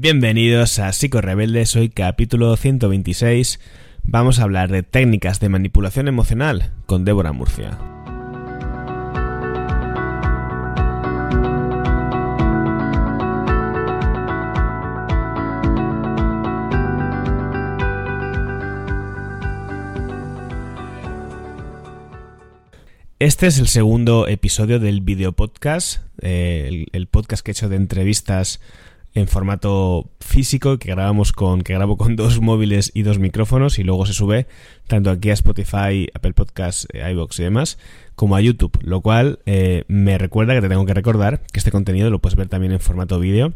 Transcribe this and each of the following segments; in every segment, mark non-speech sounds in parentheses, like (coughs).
Bienvenidos a Psico Rebelde, soy capítulo 126. Vamos a hablar de técnicas de manipulación emocional con Débora Murcia. Este es el segundo episodio del video podcast, eh, el, el podcast que he hecho de entrevistas en formato físico que grabamos con que grabo con (laughs) dos móviles y dos micrófonos y luego se sube tanto aquí a Spotify, Apple Podcasts, eh, iBox y demás como a YouTube, lo cual eh, me recuerda que te tengo que recordar que este contenido lo puedes ver también en formato vídeo.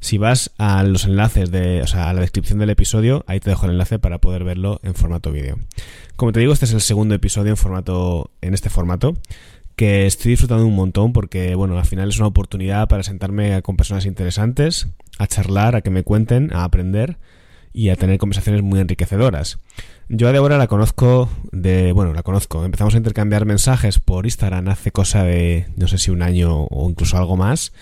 Si vas a los enlaces de, o sea, a la descripción del episodio, ahí te dejo el enlace para poder verlo en formato vídeo. Como te digo, este es el segundo episodio en formato en este formato que estoy disfrutando un montón porque, bueno, al final es una oportunidad para sentarme con personas interesantes, a charlar, a que me cuenten, a aprender y a tener conversaciones muy enriquecedoras. Yo a Débora la conozco de, bueno, la conozco, empezamos a intercambiar mensajes por Instagram hace cosa de, no sé si un año o incluso algo más.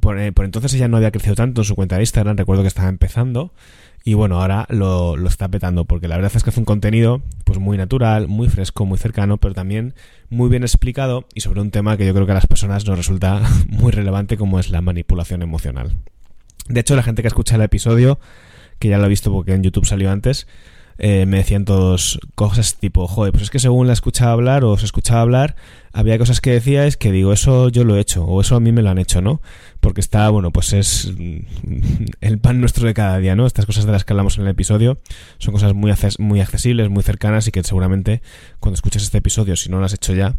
Por, eh, por entonces ella no había crecido tanto en su cuenta de Instagram, recuerdo que estaba empezando y bueno, ahora lo, lo, está petando porque la verdad es que hace un contenido pues muy natural, muy fresco, muy cercano, pero también muy bien explicado y sobre un tema que yo creo que a las personas nos resulta (laughs) muy relevante como es la manipulación emocional. De hecho, la gente que escucha el episodio, que ya lo ha visto porque en YouTube salió antes, eh, me decían todos cosas tipo, joder, pues es que según la escuchaba hablar o os escuchaba hablar, había cosas que decíais que digo, eso yo lo he hecho, o eso a mí me lo han hecho, ¿no? Porque está, bueno, pues es el pan nuestro de cada día, ¿no? Estas cosas de las que hablamos en el episodio son cosas muy, muy accesibles, muy cercanas y que seguramente cuando escuches este episodio, si no lo has hecho ya,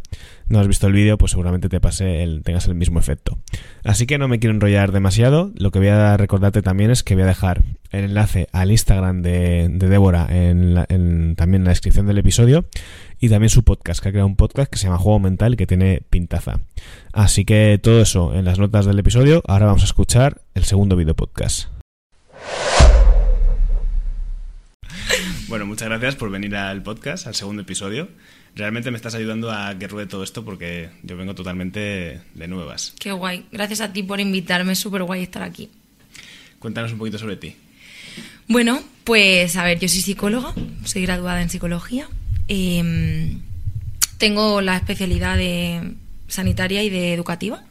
no has visto el vídeo, pues seguramente te pase el, tengas el mismo efecto. Así que no me quiero enrollar demasiado, lo que voy a recordarte también es que voy a dejar el enlace al Instagram de, de Débora en, la, en también en la descripción del episodio y también su podcast, que ha creado un podcast que se llama Juego Mental que tiene pintaza. Así que todo eso en las notas del episodio. Ahora vamos a escuchar el segundo video podcast. Bueno, muchas gracias por venir al podcast, al segundo episodio. Realmente me estás ayudando a que ruede todo esto porque yo vengo totalmente de nuevas. Qué guay. Gracias a ti por invitarme. Es súper guay estar aquí. Cuéntanos un poquito sobre ti. Bueno, pues a ver, yo soy psicóloga, soy graduada en psicología eh, tengo la especialidad de sanitaria y de educativa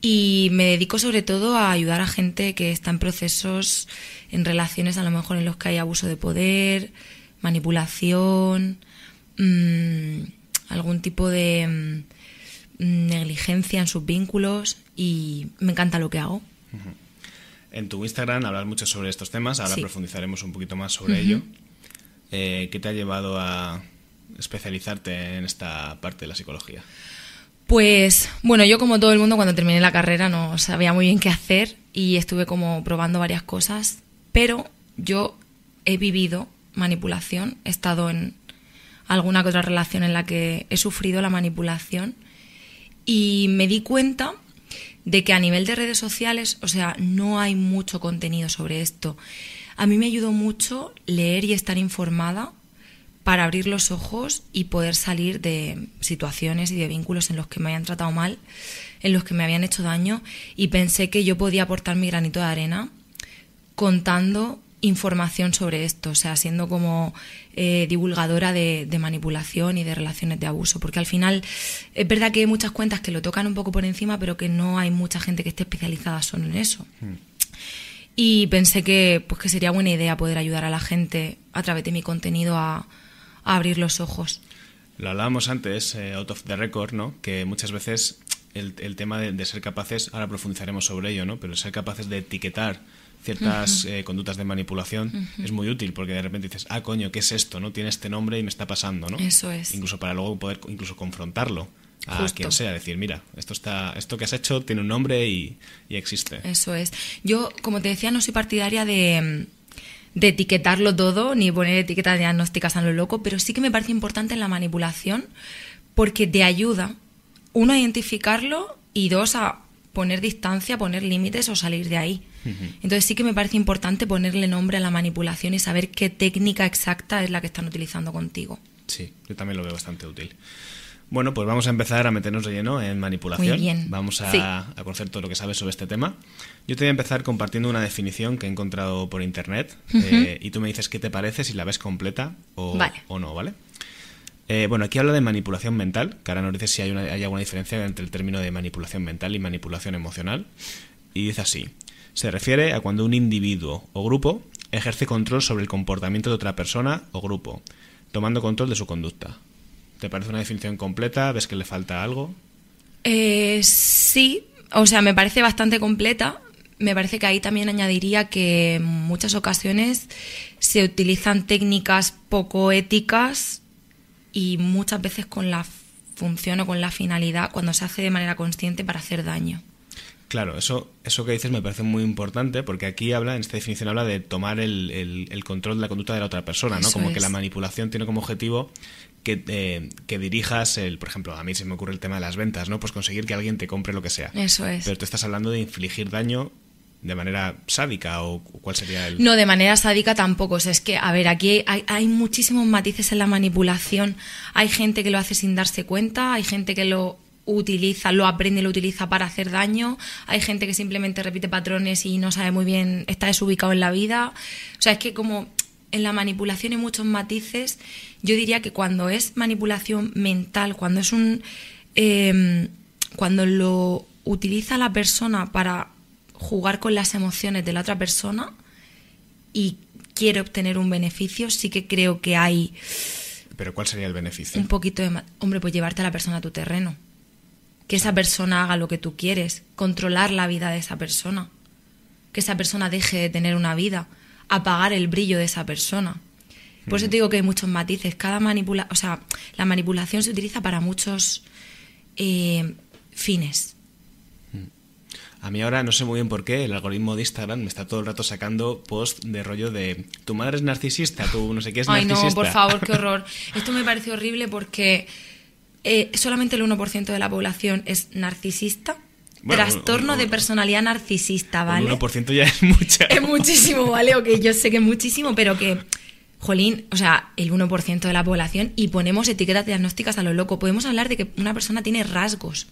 y me dedico sobre todo a ayudar a gente que está en procesos, en relaciones a lo mejor en los que hay abuso de poder, manipulación, mmm, algún tipo de mmm, negligencia en sus vínculos y me encanta lo que hago. En tu Instagram hablas mucho sobre estos temas, ahora sí. profundizaremos un poquito más sobre uh -huh. ello. Eh, ¿Qué te ha llevado a especializarte en esta parte de la psicología? Pues bueno, yo como todo el mundo cuando terminé la carrera no sabía muy bien qué hacer y estuve como probando varias cosas, pero yo he vivido manipulación, he estado en alguna que otra relación en la que he sufrido la manipulación y me di cuenta de que a nivel de redes sociales, o sea, no hay mucho contenido sobre esto. A mí me ayudó mucho leer y estar informada para abrir los ojos y poder salir de situaciones y de vínculos en los que me habían tratado mal, en los que me habían hecho daño y pensé que yo podía aportar mi granito de arena contando información sobre esto, o sea, siendo como eh, divulgadora de, de, manipulación y de relaciones de abuso, porque al final es verdad que hay muchas cuentas que lo tocan un poco por encima, pero que no hay mucha gente que esté especializada solo en eso. Hmm. Y pensé que, pues, que sería buena idea poder ayudar a la gente a través de mi contenido a, a abrir los ojos. Lo hablábamos antes, eh, out of the record, ¿no? Que muchas veces el, el tema de, de, ser capaces, ahora profundizaremos sobre ello, ¿no? Pero ser capaces de etiquetar ciertas uh -huh. eh, conductas de manipulación uh -huh. es muy útil porque de repente dices, ah, coño, ¿qué es esto? ¿No? Tiene este nombre y me está pasando, ¿no? Eso es. Incluso para luego poder incluso confrontarlo a Justo. quien sea, decir, mira, esto está, esto que has hecho tiene un nombre y, y existe. Eso es. Yo, como te decía, no soy partidaria de de etiquetarlo todo, ni poner etiquetas diagnósticas a lo loco, pero sí que me parece importante en la manipulación porque te ayuda, uno, a identificarlo y dos, a poner distancia, poner límites o salir de ahí. Uh -huh. Entonces sí que me parece importante ponerle nombre a la manipulación y saber qué técnica exacta es la que están utilizando contigo. Sí, yo también lo veo bastante útil. Bueno, pues vamos a empezar a meternos de lleno en manipulación. Muy bien. Vamos a, Sí. a conocer todo lo que sabes sobre este tema. Yo te voy a empezar compartiendo una definición que he encontrado por internet eh, y tú me dices qué te parece, si la ves completa o, Vale. o no, ¿vale? Eh, bueno, aquí habla de manipulación mental, que ahora nos dice si hay, una- hay alguna diferencia entre el término de manipulación mental y manipulación emocional. Y dice así, se refiere a cuando un individuo o grupo ejerce control sobre el comportamiento de otra persona o grupo, tomando control de su conducta. ¿Te parece una definición completa? ¿Ves que le falta algo? Eh, sí, o sea, me parece bastante completa. Me parece que ahí también añadiría que en muchas ocasiones se utilizan técnicas poco éticas y muchas veces con la función o con la finalidad, cuando se hace de manera consciente para hacer daño. Claro, eso, eso que dices me parece muy importante porque aquí habla, en esta definición habla de tomar el, el- el control de la conducta de la otra persona, ¿no? Eso Como que la manipulación tiene como objetivo que, eh, que dirijas el, por ejemplo, a mí se me ocurre el tema de las ventas, ¿no? Pues conseguir que alguien te compre lo que sea. Eso es. Pero tú estás hablando de infligir daño de manera sádica o cuál sería el... No, de manera sádica tampoco. O sea, es que, a ver, aquí hay, hay muchísimos matices en la manipulación. Hay gente que lo hace sin darse cuenta, hay gente que lo utiliza, lo aprende y lo utiliza para hacer daño, hay gente que simplemente repite patrones y no sabe muy bien, está desubicado en la vida. O sea, es que como en la manipulación hay muchos matices, yo diría que cuando es manipulación mental, cuando es un... eh, cuando lo utiliza la persona para jugar con las emociones de la otra persona y quiere obtener un beneficio, sí que creo que hay Pero ¿cuál sería el beneficio? un poquito de... Hombre, pues llevarte a la persona a tu terreno. Que esa persona haga lo que tú quieres. Controlar la vida de esa persona. Que esa persona deje de tener una vida. Apagar el brillo de esa persona. Por eso te digo que hay muchos matices. Cada manipula... O sea, la manipulación se utiliza para muchos eh, fines. A mí ahora no sé muy bien por qué el algoritmo de Instagram me está todo el rato sacando post de rollo de tu madre es narcisista, tú no sé qué es Ay, narcisista. no, por (laughs) favor, qué horror. Esto me parece horrible porque eh, solamente el 1% de la población es narcisista. Bueno, Trastorno un- de personalidad narcisista, ¿vale? Un 1% ya es mucha. Es muchísimo, ¿vale? Ok, yo sé que es muchísimo, pero que, jolín, o sea, el 1% de la población y ponemos etiquetas diagnósticas a lo loco. Podemos hablar de que una persona tiene rasgos.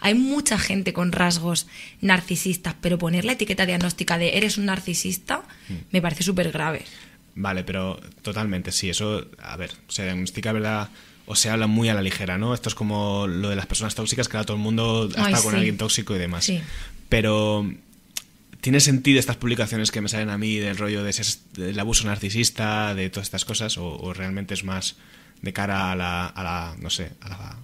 Hay mucha gente con rasgos narcisistas, pero poner la etiqueta diagnóstica de eres un narcisista me parece súper grave. Vale, pero totalmente, sí, eso, a ver, se diagnostica, ¿verdad? O se habla muy a la ligera, ¿no? Esto es como lo de las personas tóxicas, que ahora todo el mundo ha estado con sí. alguien tóxico y demás. Sí. Pero, ¿tiene sentido estas publicaciones que me salen a mí del rollo de ese- del abuso narcisista, de todas estas cosas? ¿O, o realmente es más de cara a la, a la no sé, a la,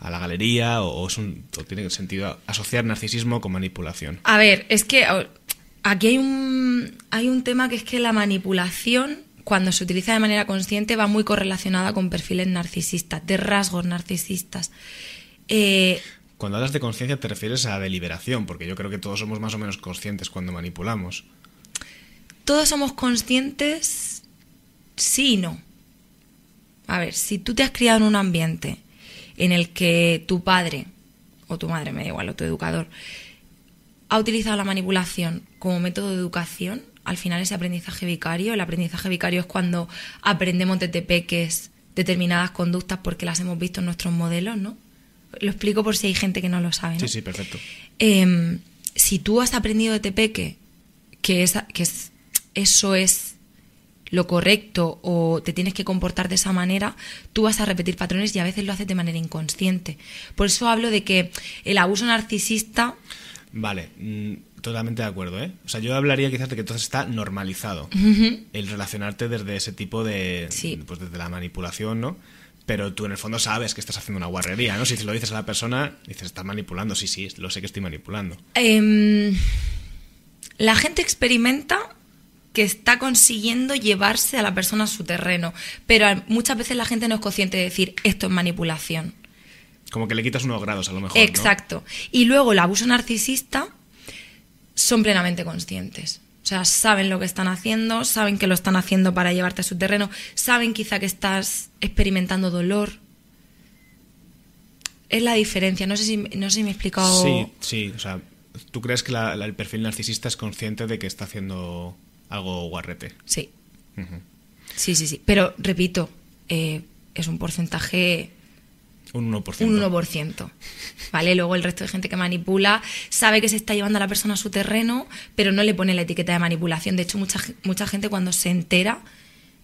a la galería? ¿O, o es un, o tiene sentido asociar narcisismo con manipulación? A ver, es que aquí hay un, hay un tema que es que la manipulación, cuando se utiliza de manera consciente, va muy correlacionada con perfiles narcisistas, de rasgos narcisistas. Eh, Cuando hablas de conciencia te refieres a deliberación, porque yo creo que todos somos más o menos conscientes cuando manipulamos. todos somos conscientes, sí y no. A ver, si tú te has criado en un ambiente en el que tu padre, o tu madre, me da igual, o tu educador, ha utilizado la manipulación como método de educación, al final ese aprendizaje vicario, el aprendizaje vicario es cuando aprendemos desde peques determinadas conductas porque las hemos visto en nuestros modelos, ¿no? Lo explico por si hay gente que no lo sabe, ¿no? Sí, sí, perfecto. eh, si tú has aprendido de Tepeque que, esa, que es- eso es lo correcto o te tienes que comportar de esa manera, tú vas a repetir patrones y a veces lo haces de manera inconsciente. Por eso hablo de que el abuso narcisista, Vale, mm, totalmente de acuerdo, ¿eh? O sea, yo hablaría quizás de que entonces está normalizado el relacionarte desde ese tipo de... Sí. Pues desde la manipulación, ¿no? Pero tú en el fondo sabes que estás haciendo una guarrería, ¿no? Si te lo dices a la persona, dices, estás manipulando. Sí, sí, lo sé que estoy manipulando. em, la gente experimenta que está consiguiendo llevarse a la persona a su terreno, pero muchas veces la gente no es consciente de decir esto es manipulación. Como que le quitas unos grados a lo mejor, ¿no? Exacto. Y luego el abuso narcisista son plenamente conscientes. O sea, saben lo que están haciendo, saben que lo están haciendo para llevarte a su terreno, saben quizá que estás experimentando dolor. Es la diferencia. No sé si, no sé si me he explicado. Sí, sí, o sea, ¿tú crees que la- la- el perfil narcisista es consciente de que está haciendo algo guarrete? Sí. Sí, sí, sí. Pero repito, eh, es un porcentaje Un 1%. Un 1%. ¿Vale? Luego el resto de gente que manipula sabe que se está llevando a la persona a su terreno, pero no le pone la etiqueta de manipulación. De hecho, mucha, mucha gente cuando se entera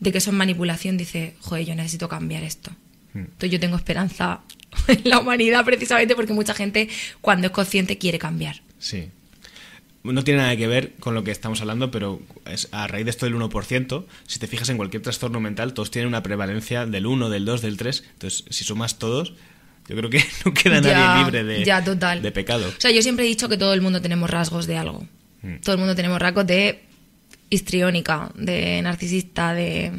de que eso es manipulación dice, joder, yo necesito cambiar esto. Hmm. Entonces yo tengo esperanza (laughs) en la humanidad precisamente porque mucha gente cuando es consciente quiere cambiar. Sí. No tiene nada que ver con lo que estamos hablando, pero es a raíz de esto del 1%, si te fijas en cualquier trastorno mental, todos tienen una prevalencia del 1, del 2, del 3. Entonces, si sumas todos, yo creo que (laughs) no queda nadie libre de, de pecado. O sea, yo siempre he dicho que todo el mundo tenemos rasgos de algo. Hmm. Todo el mundo tenemos rasgos de histriónica, de narcisista, de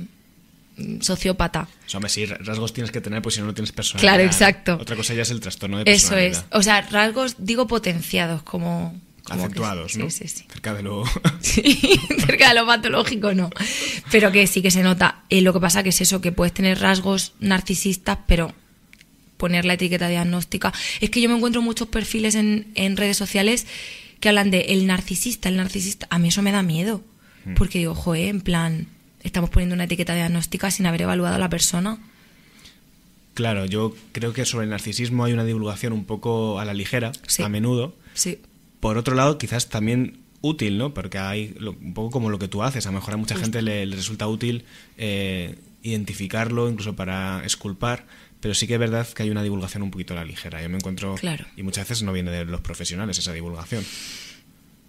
sociópata. O sea, sí, rasgos tienes que tener, pues si no, no tienes personalidad. Claro, exacto. Otra cosa ya es el trastorno de personalidad. Eso es. O sea, rasgos, digo, potenciados, como... Acentuados, ¿no? Sí, sí, sí. Cerca de lo... (laughs) sí, cerca de lo patológico, no. Pero que sí que se nota. Eh, lo que pasa que es eso, que puedes tener rasgos narcisistas, pero poner la etiqueta diagnóstica. Es que yo me encuentro muchos perfiles en, en redes sociales que hablan de el narcisista, el narcisista. A mí eso me da miedo. Mm. Porque digo, joder, en plan, estamos poniendo una etiqueta diagnóstica sin haber evaluado a la persona. Claro, yo creo que sobre el narcisismo hay una divulgación un poco a la ligera, a menudo. Sí. Por otro lado, quizás también útil, ¿no? Porque hay un poco como lo que tú haces. A lo mejor a mucha gente le, resulta útil eh, identificarlo, incluso para esculpar. Pero sí que es verdad que hay una divulgación un poquito a la ligera. Yo me encuentro. Claro. Y muchas veces no viene de los profesionales esa divulgación.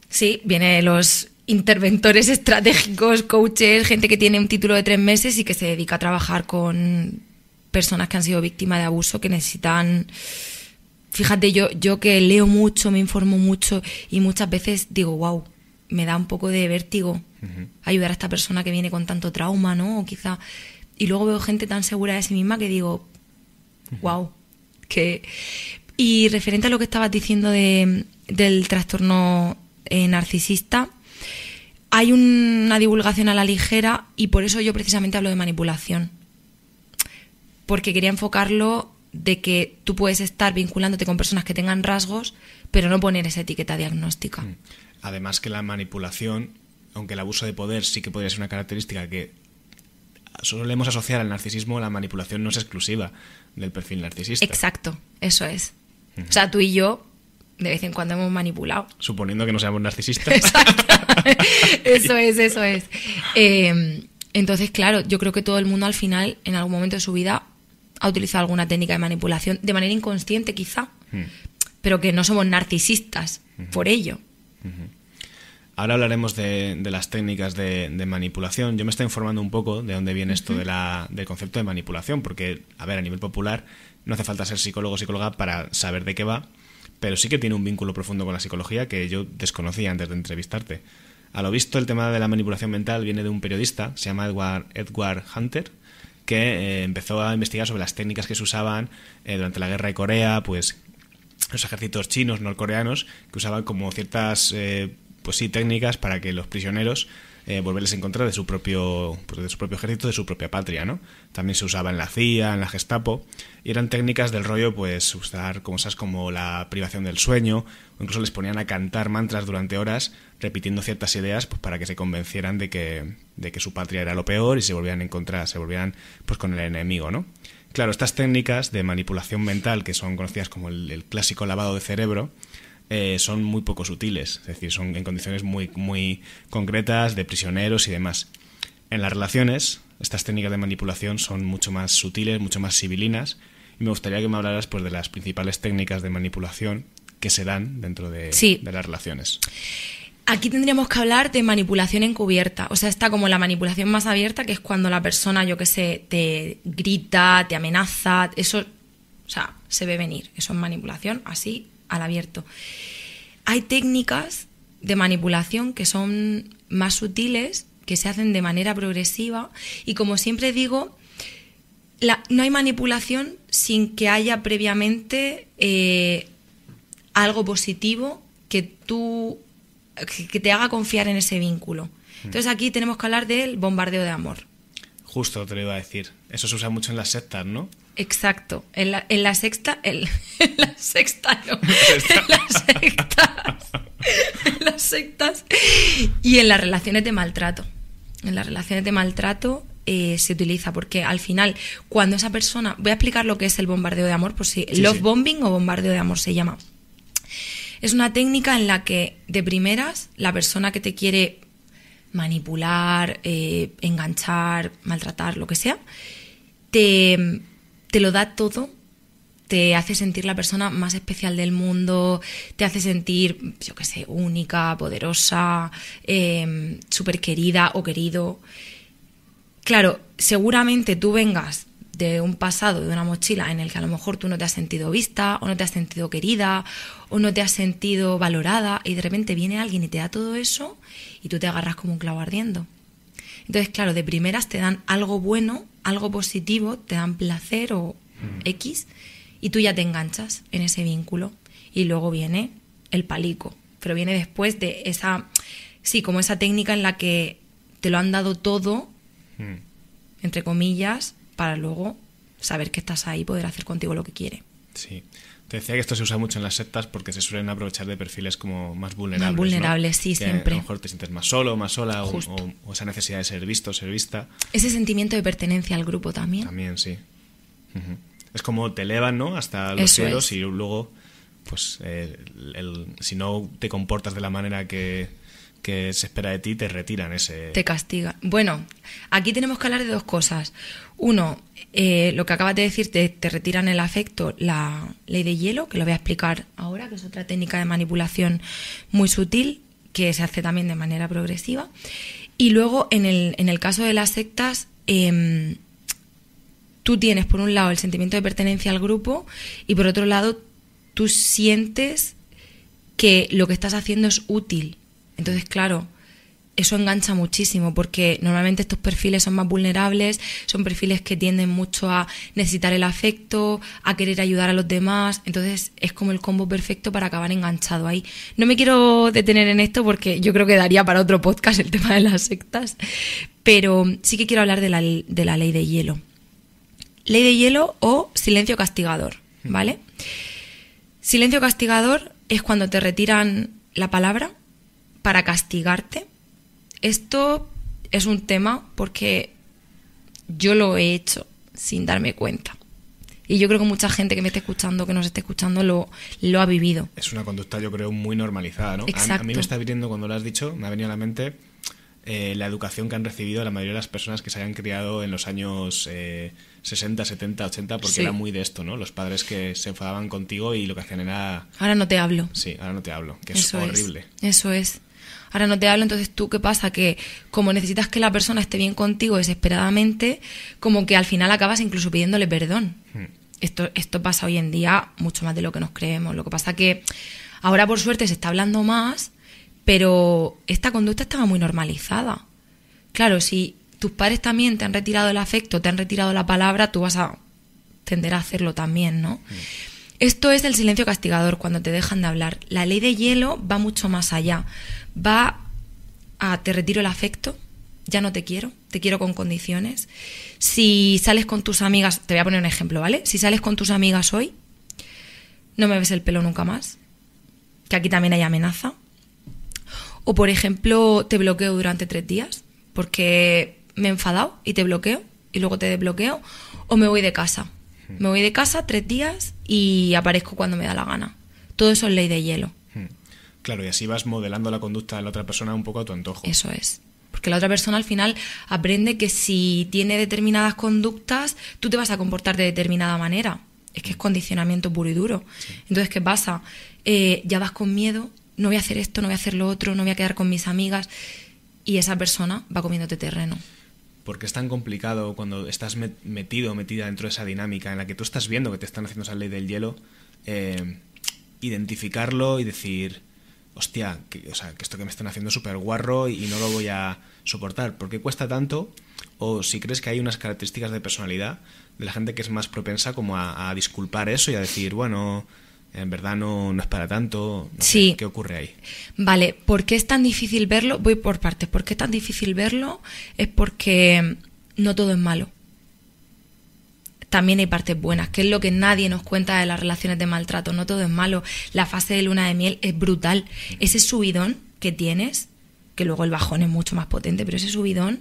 Sí, viene de los interventores estratégicos, coaches, gente que tiene un título de tres meses y que se dedica a trabajar con personas que han sido víctimas de abuso, que necesitan... Fíjate, yo, yo que leo mucho, me informo mucho y muchas veces digo, wow, me da un poco de vértigo ayudar a esta persona que viene con tanto trauma, ¿no? O quizá... Y luego veo gente tan segura de sí misma que digo, wow, que... Y referente a lo que estabas diciendo de, del trastorno eh, narcisista, hay una divulgación a la ligera y por eso yo precisamente hablo de manipulación. Porque quería enfocarlo de que tú puedes estar vinculándote con personas que tengan rasgos, pero no poner esa etiqueta diagnóstica. Mm. Además que la manipulación, aunque el abuso de poder sí que podría ser una característica que solemos asociar al narcisismo, la manipulación no es exclusiva del perfil narcisista. Exacto, eso es. O sea, tú y yo de vez en cuando hemos manipulado. Suponiendo que no seamos narcisistas. (laughs) eso es, eso es. Eh, entonces, claro, yo creo que todo el mundo al final, en algún momento de su vida, ha utilizado alguna técnica de manipulación, de manera inconsciente quizá, hmm. pero que no somos narcisistas por ello. Ahora hablaremos de, las técnicas de, manipulación. Yo me estoy informando un poco de dónde viene esto de la, del concepto de manipulación, porque, a ver, a nivel popular no hace falta ser psicólogo o psicóloga para saber de qué va pero sí que tiene un vínculo profundo con la psicología que yo desconocía antes de entrevistarte. A lo visto, el tema de la manipulación mental viene de un periodista, se llama Edward, Edward Hunter, que eh, empezó a investigar sobre las técnicas que se usaban eh, durante la guerra de Corea, pues los ejércitos chinos, norcoreanos, que usaban como ciertas, eh, pues sí, técnicas para que los prisioneros eh, volverles en contra de su propio pues de su propio ejército, de su propia patria, ¿no? También se usaba en la CIA, en la Gestapo, y eran técnicas del rollo, pues, usar cosas como la privación del sueño, o incluso les ponían a cantar mantras durante horas, repitiendo ciertas ideas, pues para que se convencieran de que, de que su patria era lo peor y se volvieran en contra, se volvieran pues con el enemigo, ¿no? Claro, estas técnicas de manipulación mental, que son conocidas como el clásico lavado de cerebro, eh, son muy poco sutiles, es decir, son en condiciones muy, muy concretas de prisioneros y demás. En las relaciones, estas técnicas de manipulación son mucho más sutiles, mucho más civilinas, y me gustaría que me hablaras pues, de las principales técnicas de manipulación que se dan dentro de, de las relaciones. Aquí tendríamos que hablar de manipulación encubierta. O sea, está como la manipulación más abierta, que es cuando la persona, yo que sé, te grita, te amenaza. Eso, o sea, se ve venir. Eso es manipulación así al abierto. Hay técnicas de manipulación que son más sutiles, que se hacen de manera progresiva y como siempre digo, no hay manipulación sin que haya previamente eh, algo positivo que tú que te haga confiar en ese vínculo. Hmm. Entonces aquí tenemos que hablar del bombardeo de amor. Justo te lo iba a decir. Eso se usa mucho en las sectas, ¿no? Exacto. En la, en la sexta. (laughs) En, la sexta no. (laughs) en las sectas. en las sectas. Y en las relaciones de maltrato. En las relaciones de maltrato eh, se utiliza, porque al final, cuando esa persona. Voy a explicar lo que es el bombardeo de amor, por si. Sí, love sí. bombing o bombardeo de amor se llama. Es una técnica en la que, de primeras, la persona que te quiere manipular, eh, enganchar, maltratar, lo que sea, te, te lo da todo, te hace sentir la persona más especial del mundo, te hace sentir, yo qué sé, única, poderosa, eh, súper querida o querido. Claro, seguramente tú vengas de un pasado, de una mochila en el que a lo mejor tú no te has sentido vista o no te has sentido querida o no te has sentido valorada y de repente viene alguien y te da todo eso y tú te agarras como un clavo ardiendo. Entonces, claro, de primeras te dan algo bueno, algo positivo, te dan placer o X y tú ya te enganchas en ese vínculo y luego viene el palico, pero viene después de esa, sí, como esa técnica en la que te lo han dado todo, Mm. entre comillas, para luego saber que estás ahí y poder hacer contigo lo que quiere. Sí. Te decía que esto se usa mucho en las sectas porque se suelen aprovechar de perfiles como más vulnerables. Más ¿no? vulnerables, sí, Que siempre. A lo mejor te sientes más solo, más sola, o, Justo. o- o esa necesidad de ser visto, ser vista. Ese sentimiento de pertenencia al grupo también. También, sí. Es como te elevan, ¿no? Hasta los Eso cielos es. y luego, pues, eh, el- si no te comportas de la manera que, que se espera de ti, te retiran ese... Te castiga. Bueno, aquí tenemos que hablar de dos cosas. Uno, eh, lo que acabas de decir, te, te retiran el afecto, la ley de hielo, que lo voy a explicar ahora, que es otra técnica de manipulación muy sutil, que se hace también de manera progresiva. Y luego, en el, en el caso de las sectas, em, tú tienes por un lado el sentimiento de pertenencia al grupo y por otro lado tú sientes que lo que estás haciendo es útil. Entonces, claro, eso engancha muchísimo porque normalmente estos perfiles son más vulnerables, son perfiles que tienden mucho a necesitar el afecto, a querer ayudar a los demás, entonces es como el combo perfecto para acabar enganchado ahí. No me quiero detener en esto porque yo creo que daría para otro podcast el tema de las sectas, pero sí que quiero hablar de la, de la ley de hielo. Ley de hielo o silencio castigador, ¿vale? Silencio castigador es cuando te retiran la palabra para castigarte. Esto es un tema porque yo lo he hecho sin darme cuenta. Y yo creo que mucha gente que me esté escuchando, que nos esté escuchando, lo, lo ha vivido. Es una conducta, yo creo, muy normalizada, ¿no? A- A, Exacto. mí me está viniendo, cuando lo has dicho, me ha venido a la mente eh, la educación que han recibido la mayoría de las personas que se hayan criado en los años eh, 60, 70, 80, porque Sí. era muy de esto, ¿no? Los padres que se enfadaban contigo y lo que hacían era... Ahora no te hablo. Sí, ahora no te hablo, que es Eso horrible. Es, eso es. Ahora no te hablo, entonces tú, ¿qué pasa? Que como necesitas que la persona esté bien contigo desesperadamente, como que al final acabas incluso pidiéndole perdón. Hmm. Esto, esto pasa hoy en día mucho más de lo que nos creemos. Lo que pasa que ahora por suerte se está hablando más, pero esta conducta estaba muy normalizada. Claro, si tus padres también te han retirado el afecto, te han retirado la palabra, tú vas a tender a hacerlo también, ¿no? Esto es el silencio castigador, cuando te dejan de hablar. La ley de hielo va mucho más allá. Va a te retiro el afecto, ya no te quiero, te quiero con condiciones. Si sales con tus amigas, te voy a poner un ejemplo, ¿vale? Si sales con tus amigas hoy, no me ves el pelo nunca más, que aquí también hay amenaza. O por ejemplo, te bloqueo durante tres días, porque me he enfadado y te bloqueo y luego te desbloqueo. O me voy de casa. Me voy de casa tres días y aparezco cuando me da la gana. Todo eso es ley de hielo. Hmm. Claro, y así vas modelando la conducta de la otra persona un poco a tu antojo. Eso es. Porque la otra persona al final aprende que si tiene determinadas conductas, tú te vas a comportar de determinada manera. Es que es condicionamiento puro y duro. Entonces, ¿qué pasa? Eh, ya vas con miedo, no voy a hacer esto, no voy a hacer lo otro, no voy a quedar con mis amigas. Y esa persona va comiéndote terreno. Porque es tan complicado cuando estás met- metido, metida dentro de esa dinámica en la que tú estás viendo que te están haciendo esa ley del hielo, eh, identificarlo y decir, hostia, que, o sea, que esto que me están haciendo es súper guarro y no lo voy a soportar. ¿Por qué cuesta tanto? O si crees que hay unas características de personalidad de la gente que es más propensa como a, a disculpar eso y a decir, bueno, en verdad no, no es para tanto. No sé, Sí. ¿Qué ocurre ahí? Vale, ¿por qué es tan difícil verlo? Voy por partes. ¿Por qué es tan difícil verlo? Es porque no todo es malo. También hay partes buenas, que es lo que nadie nos cuenta de las relaciones de maltrato. No todo es malo. La fase de luna de miel es brutal. Ese subidón que tienes, que luego el bajón es mucho más potente, pero ese subidón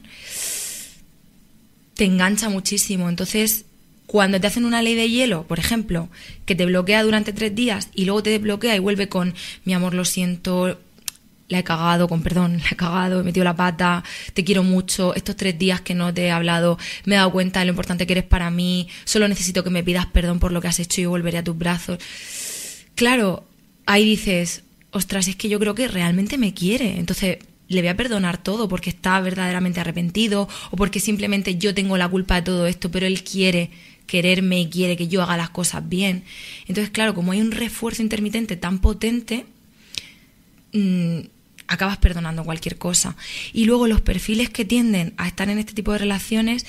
te engancha muchísimo. Entonces, cuando te hacen una ley de hielo, por ejemplo, que te bloquea durante tres días y luego te desbloquea y vuelve con mi amor, lo siento, la he cagado, con perdón, la he cagado, he metido la pata, te quiero mucho, estos tres días que no te he hablado, me he dado cuenta de lo importante que eres para mí, solo necesito que me pidas perdón por lo que has hecho y yo volveré a tus brazos. Claro, ahí dices, ostras, es que yo creo que realmente me quiere, entonces le voy a perdonar todo porque está verdaderamente arrepentido o porque simplemente yo tengo la culpa de todo esto, pero él quiere quererme y quiere que yo haga las cosas bien. Entonces, claro, como hay un refuerzo intermitente tan potente, mmm, acabas perdonando cualquier cosa. Y luego los perfiles que tienden a estar en este tipo de relaciones,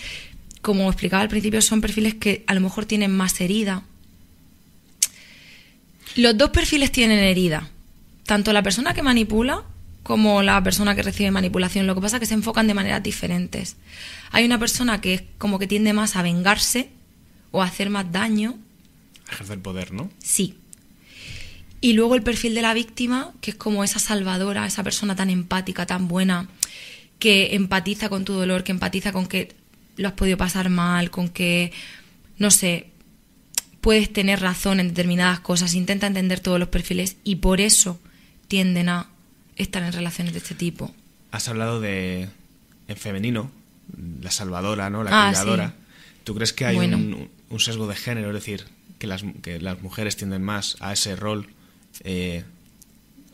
como explicaba al principio, son perfiles que a lo mejor tienen más herida. Los dos perfiles tienen herida. Tanto la persona que manipula como la persona que recibe manipulación. Lo que pasa es que se enfocan de maneras diferentes. Hay una persona que es como que tiende más a vengarse o hacer más daño. Ejercer poder, ¿no? Sí. Y luego el perfil de la víctima, que es como esa salvadora, esa persona tan empática, tan buena, que empatiza con tu dolor, que empatiza con que lo has podido pasar mal, con que, no sé, puedes tener razón en determinadas cosas, intenta entender todos los perfiles y por eso tienden a estar en relaciones de este tipo. Has hablado de, en femenino, la salvadora, ¿no? La ah, cuidadora. ¿Tú crees que hay un, un, sesgo de género? Es decir, que las, que las mujeres tienden más a ese rol eh,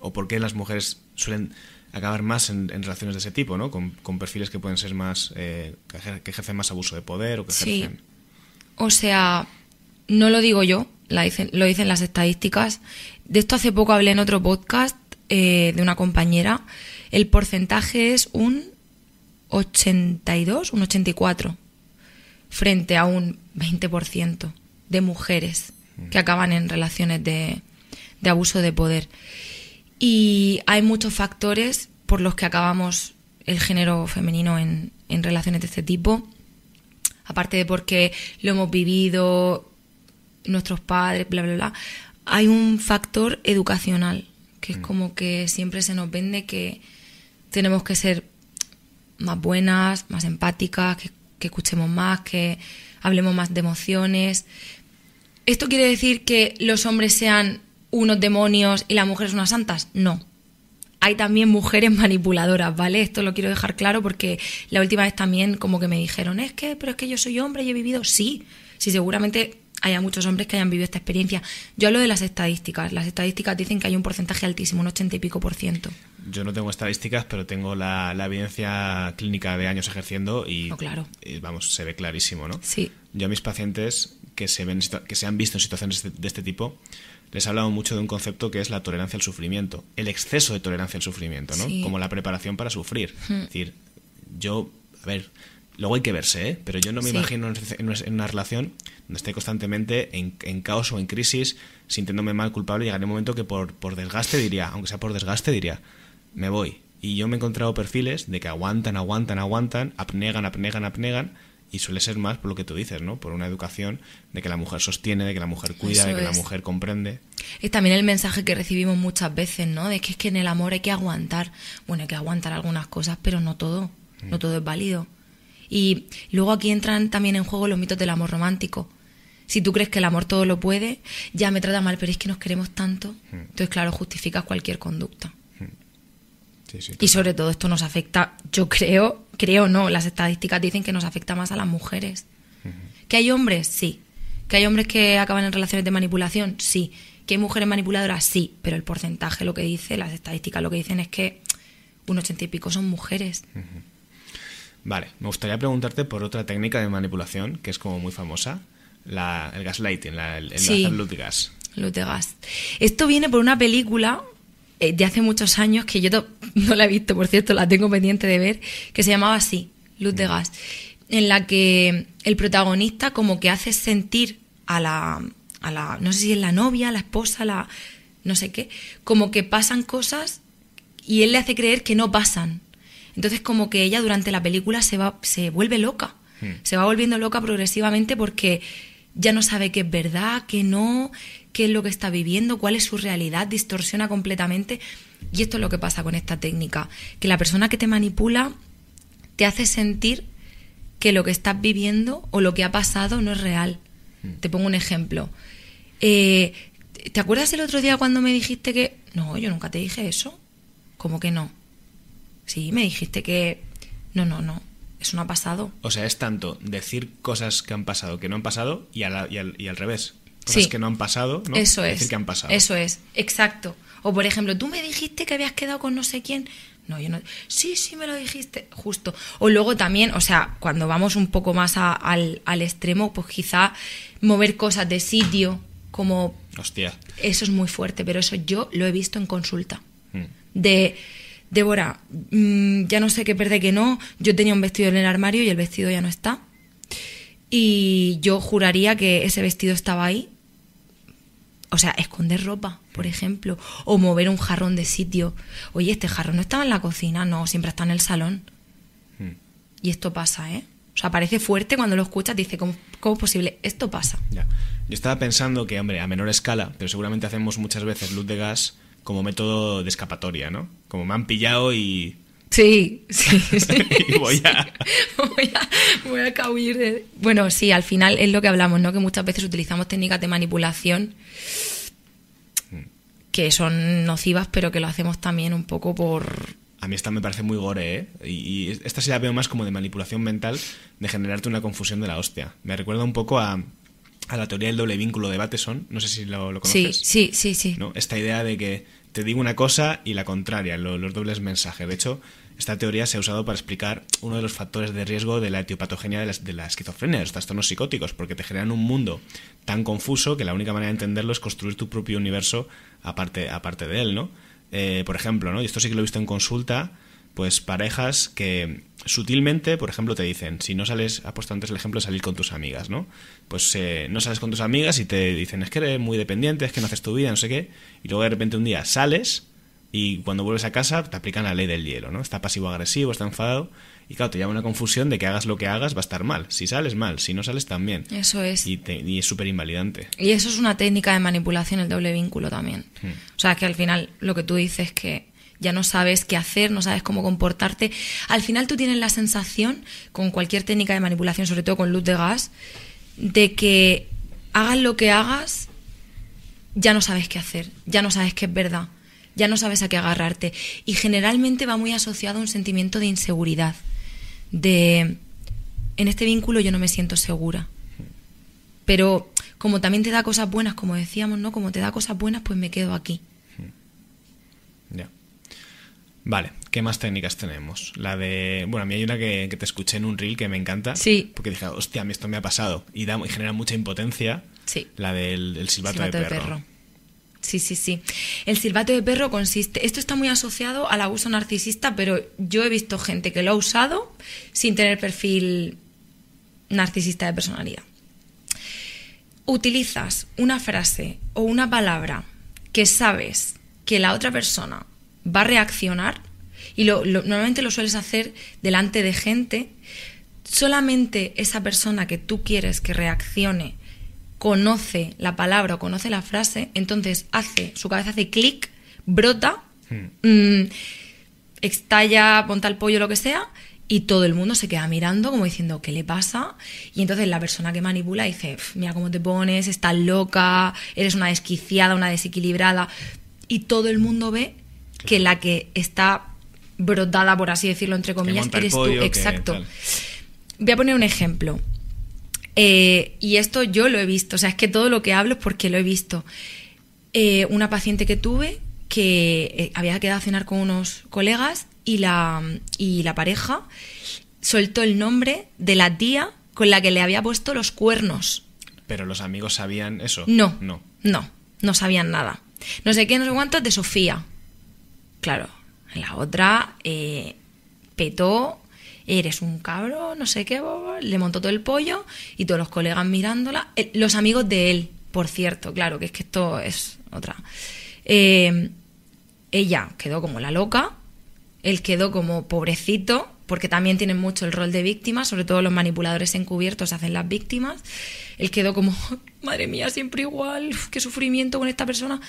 o por qué las mujeres suelen acabar más en, relaciones de ese tipo, ¿no? Con, perfiles que pueden ser más, eh, que, ejercen más abuso de poder o que sí. O sea, no lo digo yo, la dicen, lo dicen las estadísticas. De esto hace poco hablé en otro podcast eh, de una compañera. El porcentaje es un 82, un 84, frente a un 20% de mujeres que acaban en relaciones de, de abuso de poder. Y hay muchos factores por los que acabamos el género femenino en, en relaciones de este tipo. Aparte de porque lo hemos vivido nuestros padres, bla, bla, bla. Hay un factor educacional, que es mm. como que siempre se nos vende que tenemos que ser más buenas, más empáticas, que, que escuchemos más, que hablemos más de emociones. ¿Esto quiere decir que los hombres sean unos demonios y las mujeres unas santas. No. Hay también mujeres manipuladoras, ¿vale? Esto lo quiero dejar claro porque la última vez también como que me dijeron, es que, pero es que yo soy hombre y he vivido. Sí, sí, seguramente haya muchos hombres que hayan vivido esta experiencia. Yo hablo de las estadísticas. Las estadísticas dicen que hay un porcentaje altísimo, un ochenta y pico por ciento. Yo no tengo estadísticas, pero tengo la, evidencia clínica de años ejerciendo y, oh, claro. vamos, se ve clarísimo, ¿no? Sí. Yo a mis pacientes que se, ven, que se han visto en situaciones de este tipo, les he hablado mucho de un concepto que es la tolerancia al sufrimiento, el exceso de tolerancia al sufrimiento, ¿no? Como la preparación para sufrir. Hmm. Es decir, yo, a ver, luego hay que verse, ¿eh? Pero yo no me imagino en una relación donde esté constantemente en, caos o en crisis, sintiéndome mal, culpable, y llegaría un momento que por, por desgaste diría, aunque sea por desgaste, diría, me voy. Y yo me he encontrado perfiles de que aguantan, aguantan, aguantan, abnegan, abnegan, abnegan, y suele ser más por lo que tú dices, ¿no? Por una educación de que la mujer sostiene, de que la mujer cuida, de que la mujer comprende. Es también el mensaje que recibimos muchas veces, ¿no? De que es que en el amor hay que aguantar. Bueno, hay que aguantar algunas cosas, pero no todo. No mm. todo es válido. Y luego aquí entran también en juego los mitos del amor romántico. Si tú crees que el amor todo lo puede, ya me trata mal, pero es que nos queremos tanto. Mm. Entonces, claro, justificas cualquier conducta. Y sobre todo esto nos afecta, yo creo, creo no, las estadísticas dicen que nos afecta más a las mujeres. ¿Que hay hombres? Sí. ¿Que hay hombres que acaban en relaciones de manipulación? Sí. ¿Que hay mujeres manipuladoras? Sí. Pero el porcentaje lo que dice, las estadísticas lo que dicen es que un ochenta y pico son mujeres. Vale, me gustaría preguntarte por otra técnica de manipulación que es como muy famosa, la, el gaslighting, la, el, sí. luz de gas. Luz de gas. Esto viene por una película eh, de hace muchos años, que yo (laughs) no la he visto, por cierto, la tengo pendiente de ver, que se llamaba así, Luz de Gas, en la que el protagonista como que hace sentir a la, a la, no sé si es la novia, la esposa, la, no sé qué, como que pasan cosas y él le hace creer que no pasan. Entonces como que ella durante la película se va, se vuelve loca, hmm. se va volviendo loca progresivamente porque ya no sabe qué es verdad, qué no, qué es lo que está viviendo, cuál es su realidad, distorsiona completamente. Y esto es lo que pasa con esta técnica, que la persona que te manipula te hace sentir que lo que estás viviendo o lo que ha pasado no es real. Te pongo un ejemplo. Eh, ¿Te acuerdas el otro día cuando me dijiste que... No, yo nunca te dije eso. ¿Cómo que no? Sí, me dijiste que... No, no, no. Eso no ha pasado. O sea, es tanto decir cosas que han pasado que no han pasado y, al, y al, y al revés. Cosas Sí. que no han pasado, ¿no? Eso es. Decir que han pasado. Eso es, exacto. O por ejemplo, tú me dijiste que habías quedado con no sé quién. No, yo no. Sí, sí, me lo dijiste. Justo. O luego también, o sea, cuando vamos un poco más a- al, al extremo, pues quizá mover cosas de sitio, como. Hostia. Eso es muy fuerte, pero eso yo lo he visto en consulta. Mm. De. Débora, mm, ya no sé qué perder que no. Yo tenía un vestido en el armario y el vestido ya no está. Y yo juraría que ese vestido estaba ahí. O sea, esconder ropa, por ejemplo. O mover un jarrón de sitio. Oye, este jarrón no estaba en la cocina, no, siempre está en el salón. Mm. Y esto pasa, ¿eh? O sea, parece fuerte cuando lo escuchas, dice, ¿cómo, cómo es posible? Esto pasa. Ya. Yo estaba pensando que, hombre, a menor escala, pero seguramente hacemos muchas veces luz de gas como método de escapatoria, ¿no? Como me han pillado y... Sí, sí, sí. (laughs) Y voy a- voy a, voy a cahuir de... Bueno, sí, al final es lo que hablamos, ¿no? Que muchas veces utilizamos técnicas de manipulación que son nocivas, pero que lo hacemos también un poco por... A mí esta me parece muy gore, ¿eh? Y, y esta sí la veo más como de manipulación mental, de generarte una confusión de la hostia. Me recuerda un poco a, a la teoría del doble vínculo de Bateson, no sé si lo, lo Sí, conoces. sí, sí, sí. ¿no? Esta idea de que te digo una cosa y la contraria, lo- los dobles mensajes. De hecho, esta teoría se ha usado para explicar uno de los factores de riesgo de la etiopatogenia de la, de la esquizofrenia, de los trastornos psicóticos, porque te generan un mundo tan confuso que la única manera de entenderlo es construir tu propio universo aparte, aparte de él, ¿no? Eh, por ejemplo, ¿no? Y esto sí que lo he visto en consulta, pues parejas que sutilmente, por ejemplo, te dicen, si no sales, ha puesto antes el ejemplo de salir con tus amigas, ¿no? Pues eh, no sales con tus amigas y te dicen, es que eres muy dependiente, es que no haces tu vida, no sé qué, y luego de repente un día sales y cuando vuelves a casa te aplican la ley del hielo, ¿no? Está pasivo-agresivo, está enfadado, y claro, te llama una confusión de que hagas lo que hagas va a estar mal. Si sales mal, si no sales también. Eso es. Y, te- y es súper invalidante. Y eso es una técnica de manipulación, el doble vínculo también. Hmm. O sea, que al final lo que tú dices que ya no sabes qué hacer, no sabes cómo comportarte. Al final tú tienes la sensación, con cualquier técnica de manipulación, sobre todo con luz de gas, de que hagas lo que hagas, ya no sabes qué hacer, ya no sabes qué es verdad, ya no sabes a qué agarrarte. Y generalmente va muy asociado a un sentimiento de inseguridad, de en este vínculo yo no me siento segura. Pero como también te da cosas buenas, como decíamos, ¿no? Como te da cosas buenas, pues me quedo aquí. Vale, ¿qué más técnicas tenemos? La de. Bueno, a mí hay una que, que te escuché en un reel que me encanta. Sí. Porque dije, hostia, a mí esto me ha pasado. Y, da, y genera mucha impotencia. Sí. La del Silbato de, perro. Sí, sí, sí. El silbato de perro consiste. Esto está muy asociado al abuso narcisista, pero yo he visto gente que lo ha usado sin tener perfil narcisista de personalidad. Utilizas una frase o una palabra que sabes que la otra persona va a reaccionar y lo, lo- normalmente lo sueles hacer delante de gente. Solamente esa persona que tú quieres que reaccione conoce la palabra o conoce la frase, entonces hace, su cabeza hace clic, brota, mm, estalla, monta el pollo, lo que sea, y todo el mundo se queda mirando como diciendo, ¿qué le pasa? Y entonces la persona que manipula dice, "Pf, mira cómo te pones, estás loca, eres una desquiciada, una desequilibrada. Y todo el mundo ve que la que está brotada, por así decirlo, entre comillas, eres tú. Exacto. tal. Voy a poner un ejemplo. Eh, y esto yo lo he visto, o sea, es que todo lo que hablo es porque lo he visto. Eh, una paciente que tuve que eh, había quedado a cenar con unos colegas y la, y la pareja soltó el nombre de la tía con la que le había puesto los cuernos. Pero los amigos sabían eso. No, No. no, no sabían nada. No sé qué, no sé cuántos de Sofía. Claro, la otra eh, petó, eres un cabro, no sé qué, le montó todo el pollo y todos los colegas mirándola. Eh, los amigos de él, por cierto, claro, que es que esto es otra. Eh, ella quedó como la loca, él quedó como pobrecito, porque también tienen mucho el rol de víctima, sobre todo los manipuladores encubiertos hacen las víctimas. Él quedó como, (laughs) madre mía, siempre igual, qué sufrimiento con esta persona.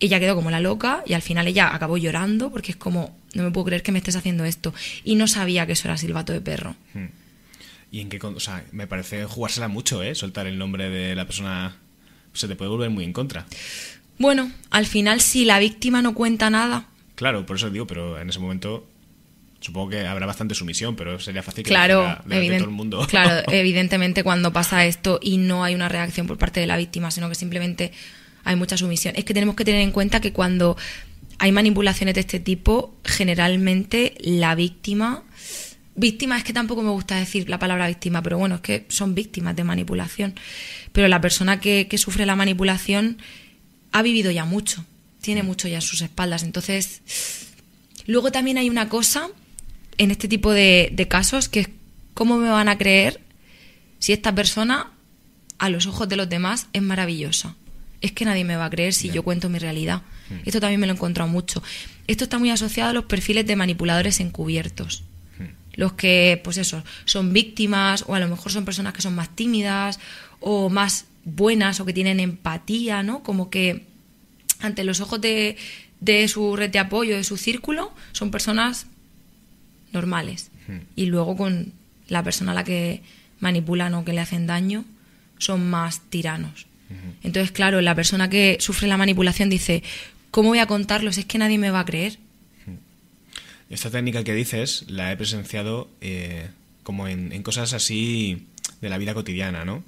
Ella quedó como la loca y al final ella acabó llorando porque es como, no me puedo creer que me estés haciendo esto. Y no sabía que eso era silbato de perro. Y en qué. O sea, me parece jugársela mucho, ¿eh? Soltar el nombre de la persona. Se te puede volver muy en contra. Bueno, al final si la víctima no cuenta nada, Claro, por eso digo, pero en ese momento. Supongo que habrá bastante sumisión, pero sería fácil que claro, lo hiciera delante de eviden- todo el mundo. claro, (laughs) evidentemente cuando pasa esto y no hay una reacción por parte de la víctima, sino que simplemente hay mucha sumisión. Es que tenemos que tener en cuenta que cuando hay manipulaciones de este tipo, generalmente la víctima víctima es que tampoco me gusta decir la palabra víctima, pero bueno, es que son víctimas de manipulación. Pero la persona que, que sufre la manipulación ha vivido ya mucho, tiene mucho ya en sus espaldas. Entonces, luego también hay una cosa en este tipo de, casos que es cómo me van a creer si esta persona a los ojos de los demás es maravillosa. Es que nadie me va a creer si yo cuento mi realidad. Esto también me lo he encontrado mucho. Esto está muy asociado a los perfiles de manipuladores encubiertos. Los que, pues eso, son víctimas o a lo mejor son personas que son más tímidas o más buenas o que tienen empatía, ¿no? Como que ante los ojos de, de su red de apoyo, de su círculo, son personas normales. Y luego con la persona a la que manipulan o que le hacen daño, son más tiranos. Entonces, claro, la persona que sufre la manipulación dice, ¿cómo voy a contarlos? Es que nadie me va a creer. Esta técnica que dices la he presenciado eh, como en, en cosas así de la vida cotidiana, ¿no?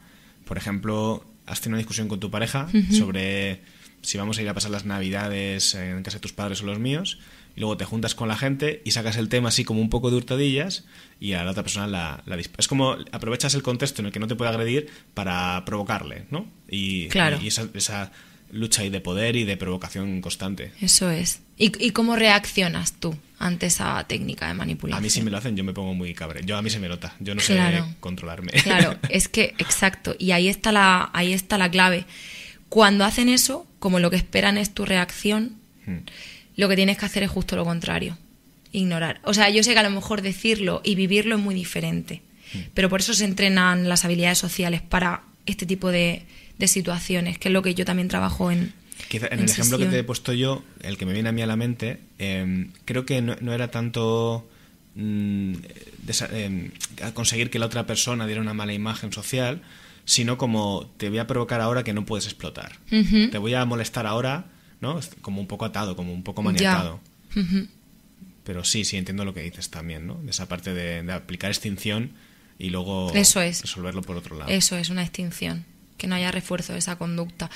Por ejemplo, has tenido una discusión con tu pareja sobre si vamos a ir a pasar las navidades en casa de tus padres o los míos, y luego te juntas con la gente y sacas el tema así como un poco de hurtadillas y a la otra persona la, la Es como aprovechas el contexto en el que no te puede agredir para provocarle, ¿no? Y, Claro. y esa, esa lucha ahí de poder y de provocación constante. Eso es. ¿Y, y cómo reaccionas tú ante esa técnica de manipulación? A mí si me lo hacen yo me pongo muy cabre. Yo a mí se me nota. Yo no Claro. sé controlarme. Claro, (laughs) es que, exacto. Y ahí está la, ahí está la clave. Cuando hacen eso, como lo que esperan es tu reacción, Hmm. Lo que tienes que hacer es justo lo contrario. Ignorar. O sea, yo sé que a lo mejor decirlo y vivirlo es muy diferente. Pero por eso se entrenan las habilidades sociales para este tipo de, de situaciones, que es lo que yo también trabajo en. Quizá en en el ejemplo que te he puesto yo, el que me viene a mí a la mente, eh, creo que no, no era tanto mm, desa- eh, conseguir que la otra persona diera una mala imagen social, sino como te voy a provocar ahora que no puedes explotar. Te voy a molestar ahora, ¿no? Como un poco atado, como un poco maniatado. Pero sí, sí, entiendo lo que dices también, ¿no? De esa parte de, de aplicar extinción y luego Eso es. resolverlo por otro lado. Eso es una extinción, que no haya refuerzo de esa conducta.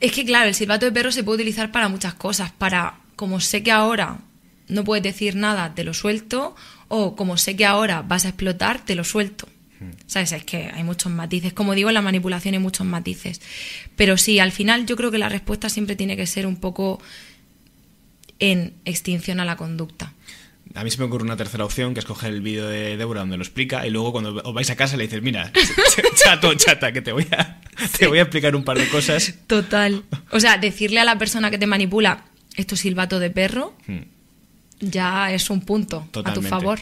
Es que, claro, el silbato de perro se puede utilizar para muchas cosas. Para, como sé que ahora no puedes decir nada, te lo suelto. O como sé que ahora vas a explotar, te lo suelto. ¿Sabes? Es que hay muchos matices. Como digo, en la manipulación hay muchos matices. Pero sí, al final yo creo que la respuesta siempre tiene que ser un poco en extinción a la conducta. A mí se me ocurre una tercera opción, que es coger el vídeo de Débora donde lo explica y luego cuando os vais a casa le dices, mira, (laughs) chato, chata, que te voy a, te voy a explicar un par de cosas. Total. O sea, decirle a la persona que te manipula esto es silbato de perro Hmm. ya es un punto a tu favor.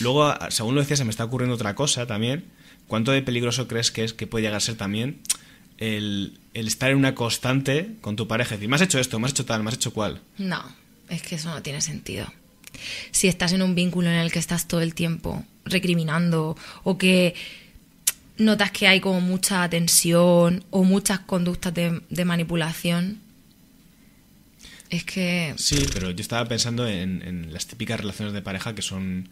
Luego, según lo decías, se me está ocurriendo otra cosa también. ¿Cuánto de peligroso crees que es que puede llegar a ser también el, el estar en una constante con tu pareja? Es decir, me has hecho esto, me has hecho tal, me has hecho cual. No, es que eso no tiene sentido. Si estás en un vínculo en el que estás todo el tiempo recriminando o que notas que hay como mucha tensión o muchas conductas de, de manipulación, es que Sí, pero yo estaba pensando en, en las típicas relaciones de pareja que son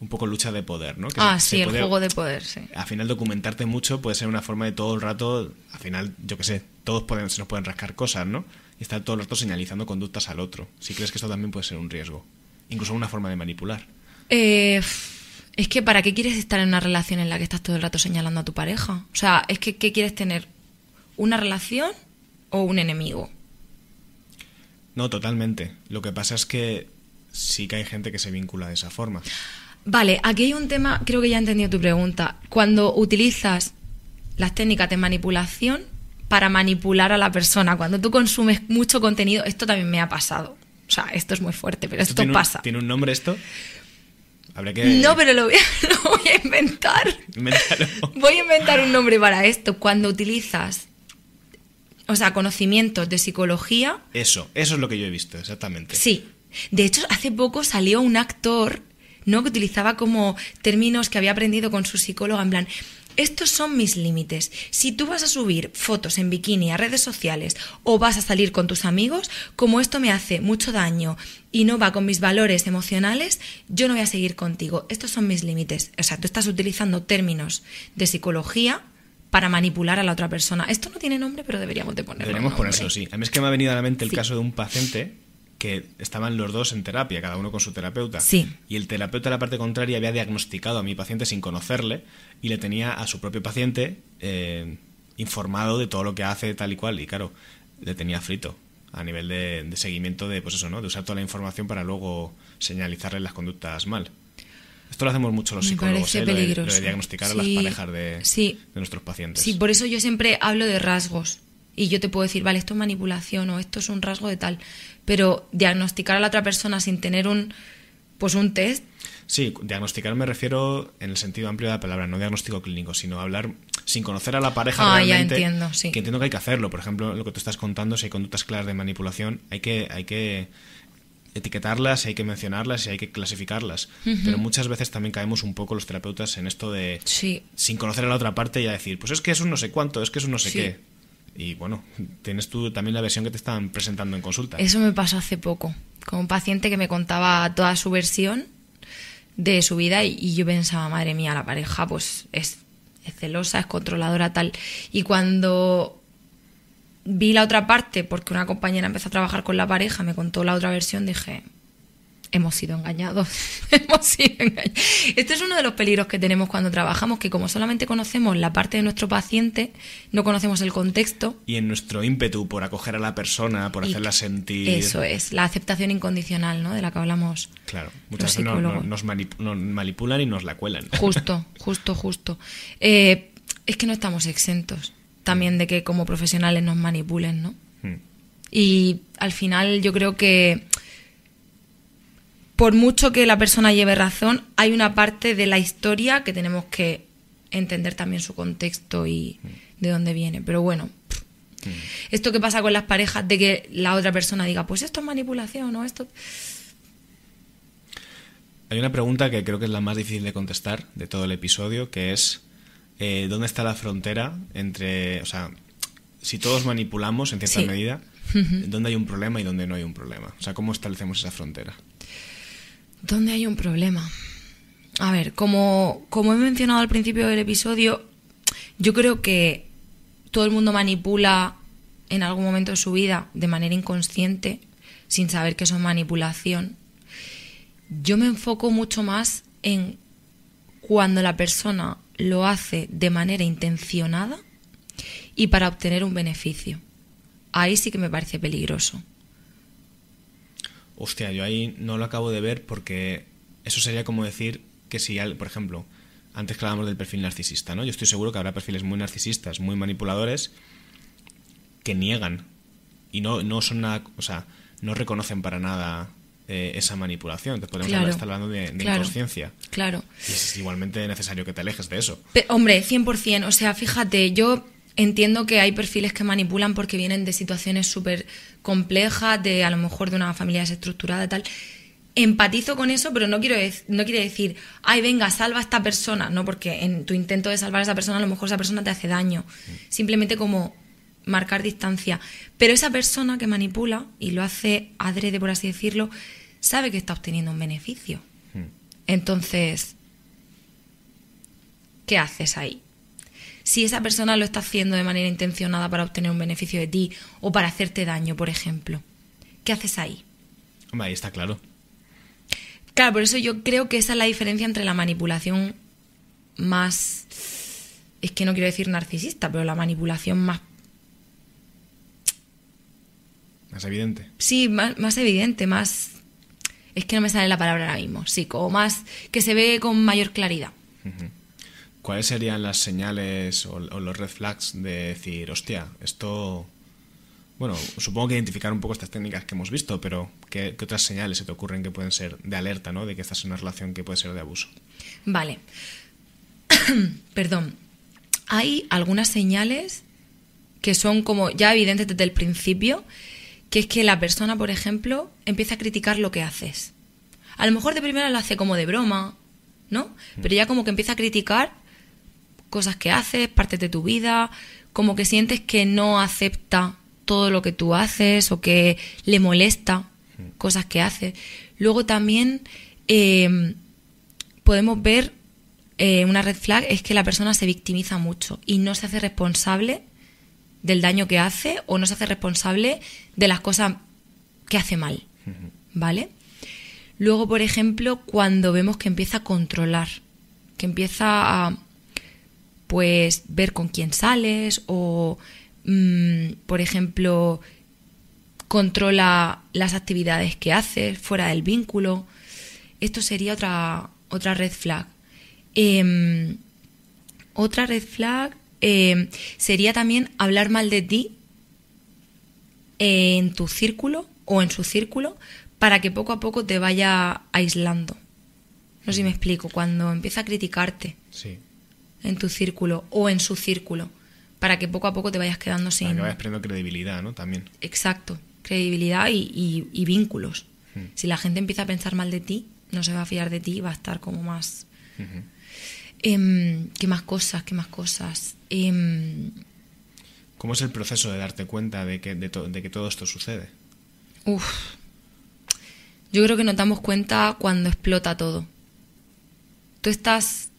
un poco lucha de poder, ¿no? Que ah, se- sí, se el juego de poder, sí. al final documentarte mucho puede ser una forma de todo el rato, al final, yo qué sé, todos pueden, se nos pueden rascar cosas, ¿no? Y estar todo el rato señalizando conductas al otro. Si crees que esto también puede ser un riesgo. Incluso una forma de manipular. Eh, es que ¿para qué quieres estar en una relación en la que estás todo el rato señalando a tu pareja? O sea, es que ¿qué quieres tener? ¿Una relación o un enemigo? No, totalmente. Lo que pasa es que sí que hay gente que se vincula de esa forma. Vale, aquí hay un tema, creo que ya he entendido tu pregunta. Cuando utilizas las técnicas de manipulación para manipular a la persona, cuando tú consumes mucho contenido, esto también me ha pasado. O sea, esto es muy fuerte, pero esto, tiene un- pasa. ¿Tiene un nombre esto? Que... No, pero lo voy, a, (laughs) lo voy a inventar. (laughs) Voy a inventar un nombre para esto. Cuando utilizas, o sea, conocimientos de psicología, Eso, eso es lo que yo he visto, exactamente. sí. De hecho, hace poco salió un actor ¿no? Que utilizaba como términos que había aprendido con su psicóloga, en plan, estos son mis límites. Si tú vas a subir fotos en bikini a redes sociales o vas a salir con tus amigos, como esto me hace mucho daño y no va con mis valores emocionales, yo no voy a seguir contigo. Estos son mis límites. O sea, tú estás utilizando términos de psicología para manipular a la otra persona. Esto no tiene nombre, pero deberíamos de ponerlo. Deberíamos ponérselo, sí. A mí es que me ha venido a la mente el Sí. caso de un paciente que estaban los dos en terapia, cada uno con su terapeuta. Sí. Y el terapeuta de la parte contraria había diagnosticado a mi paciente sin conocerle y le tenía a su propio paciente eh, informado de todo lo que hace tal y cual. Y claro, le tenía frito a nivel de, de seguimiento de, pues eso, ¿no? De usar toda la información para luego señalizarle las conductas mal. Esto lo hacemos mucho los psicólogos, ¿eh? Lo de- Lo de, diagnosticar a Sí, las parejas de, sí. de nuestros pacientes. Sí, por eso yo siempre hablo de rasgos. Y yo te puedo decir, vale, esto es manipulación o esto es un rasgo de tal. Pero diagnosticar a la otra persona sin tener un pues un test, Sí, diagnosticar me refiero en el sentido amplio de la palabra, no diagnóstico clínico, sino hablar sin conocer a la pareja Ah, ya entiendo, sí. Que entiendo que hay que hacerlo. Por ejemplo, lo que tú estás contando, si hay conductas claras de manipulación, hay que, hay que etiquetarlas, hay que mencionarlas y hay que clasificarlas. Pero muchas veces también caemos un poco los terapeutas en esto de sí. sin conocer a la otra parte y a decir, pues es que es un no sé cuánto, es que es un no sé Sí. qué. Y bueno, tienes tú también la versión que te están presentando en consulta. Eso me pasó hace poco, con un paciente que me contaba toda su versión de su vida y, y yo pensaba, madre mía, la pareja pues es, es celosa, es controladora, tal. Y cuando vi la otra parte, porque una compañera empezó a trabajar con la pareja, me contó la otra versión, dije, hemos sido engañados, (laughs) hemos sido engañados. Este es uno de los peligros que tenemos cuando trabajamos, que como solamente conocemos la parte de nuestro paciente, no conocemos el contexto, Y en nuestro ímpetu por acoger a la persona, por Y hacerla sentir... Eso es, la aceptación incondicional, ¿no? De la que hablamos. Claro, muchas veces no- no- psicólogos. nos, manip- nos manipulan y nos la cuelan. (laughs) Justo, justo, justo. Eh, es que no estamos exentos también de que como profesionales nos manipulen, ¿no? Mm. Y al final yo creo que por mucho que la persona lleve razón, hay una parte de la historia que tenemos que entender también su contexto y de dónde viene. Pero bueno, pff, esto que pasa con las parejas de que la otra persona diga, pues esto es manipulación o esto... Hay una pregunta que creo que es la más difícil de contestar de todo el episodio, que es eh, ¿dónde está la frontera entre, o sea, si todos manipulamos en cierta Sí. medida, (laughs) dónde hay un problema y dónde no hay un problema? O sea, ¿cómo establecemos esa frontera? ¿Dónde hay un problema? A ver, como, como he mencionado al principio del episodio, yo creo que todo el mundo manipula en algún momento de su vida de manera inconsciente, sin saber que eso es manipulación. Yo me enfoco mucho más en cuando la persona lo hace de manera intencionada y para obtener un beneficio. Ahí sí que me parece peligroso. Hostia, yo ahí no lo acabo de ver porque eso sería como decir que si, al- por ejemplo, antes que hablábamos del perfil narcisista, ¿no? Yo estoy seguro que habrá perfiles muy narcisistas, muy manipuladores, que niegan y no, no son nada, o sea, no reconocen para nada eh, esa manipulación. Entonces podemos Claro, hablar- estar hablando de, de claro. inconsciencia. Claro. Y es igualmente necesario que te alejes de eso. Pe- hombre, 100%. O sea, fíjate, yo entiendo que hay perfiles que manipulan porque vienen de situaciones súper complejas, de a lo mejor de una familia desestructurada y tal. Empatizo con eso, pero no quiero no quiere decir, ay, venga, salva a esta persona. No, porque en tu intento de salvar a esa persona, a lo mejor esa persona te hace daño. Simplemente como marcar distancia. Pero esa persona que manipula y lo hace adrede, por así decirlo, sabe que está obteniendo un beneficio. Entonces, ¿qué haces ahí? Si esa persona lo está haciendo de manera intencionada para obtener un beneficio de ti o para hacerte daño, por ejemplo, ¿qué haces ahí? Hombre, ahí está claro. Claro, por eso yo creo que esa es la diferencia entre la manipulación más... Es que no quiero decir narcisista, pero la manipulación más... Es evidente. Sí, más, más evidente, más... Es que no me sale la palabra ahora mismo. Sí, como más... que se ve con mayor claridad. ¿Cuáles serían las señales o, o los red flags de decir, hostia, esto... Bueno, supongo que identificar un poco estas técnicas que hemos visto, pero ¿qué, qué otras señales se te ocurren que pueden ser de alerta, ¿no? De que estás en una relación que puede ser de abuso. Vale. (coughs) Perdón. Hay algunas señales que son como ya evidentes desde el principio, que es que la persona, por ejemplo, empieza a criticar lo que haces. A lo mejor de primera lo hace como de broma, ¿no? Pero ya como que empieza a criticar cosas que haces, partes de tu vida, como que sientes que no acepta todo lo que tú haces o que le molesta cosas que haces. Luego también eh, podemos ver eh, una red flag es que la persona se victimiza mucho y no se hace responsable del daño que hace o no se hace responsable de las cosas que hace mal. ¿Vale? Luego, por ejemplo, cuando vemos que empieza a controlar, que empieza a pues ver con quién sales o mm, por ejemplo controla las actividades que haces fuera del vínculo. Esto sería otra otra red flag. Em, otra red flag em, sería también hablar mal de ti en tu círculo o en su círculo para que poco a poco te vaya aislando. No sé si me explico, cuando empieza a criticarte en tu círculo o en su círculo, para que poco a poco te vayas quedando sin... Para que vayas perdiendo credibilidad, ¿no? También. Exacto, credibilidad y, vínculos. Hmm. Si la gente empieza a pensar mal de ti, no se va a fiar de ti, va a estar como más... Em, ¿Qué más cosas? ¿Qué más cosas? Em, ¿Cómo es el proceso de darte cuenta de que, de, que todo esto sucede? Uf. Yo creo que nos damos cuenta cuando explota todo. Tú estás...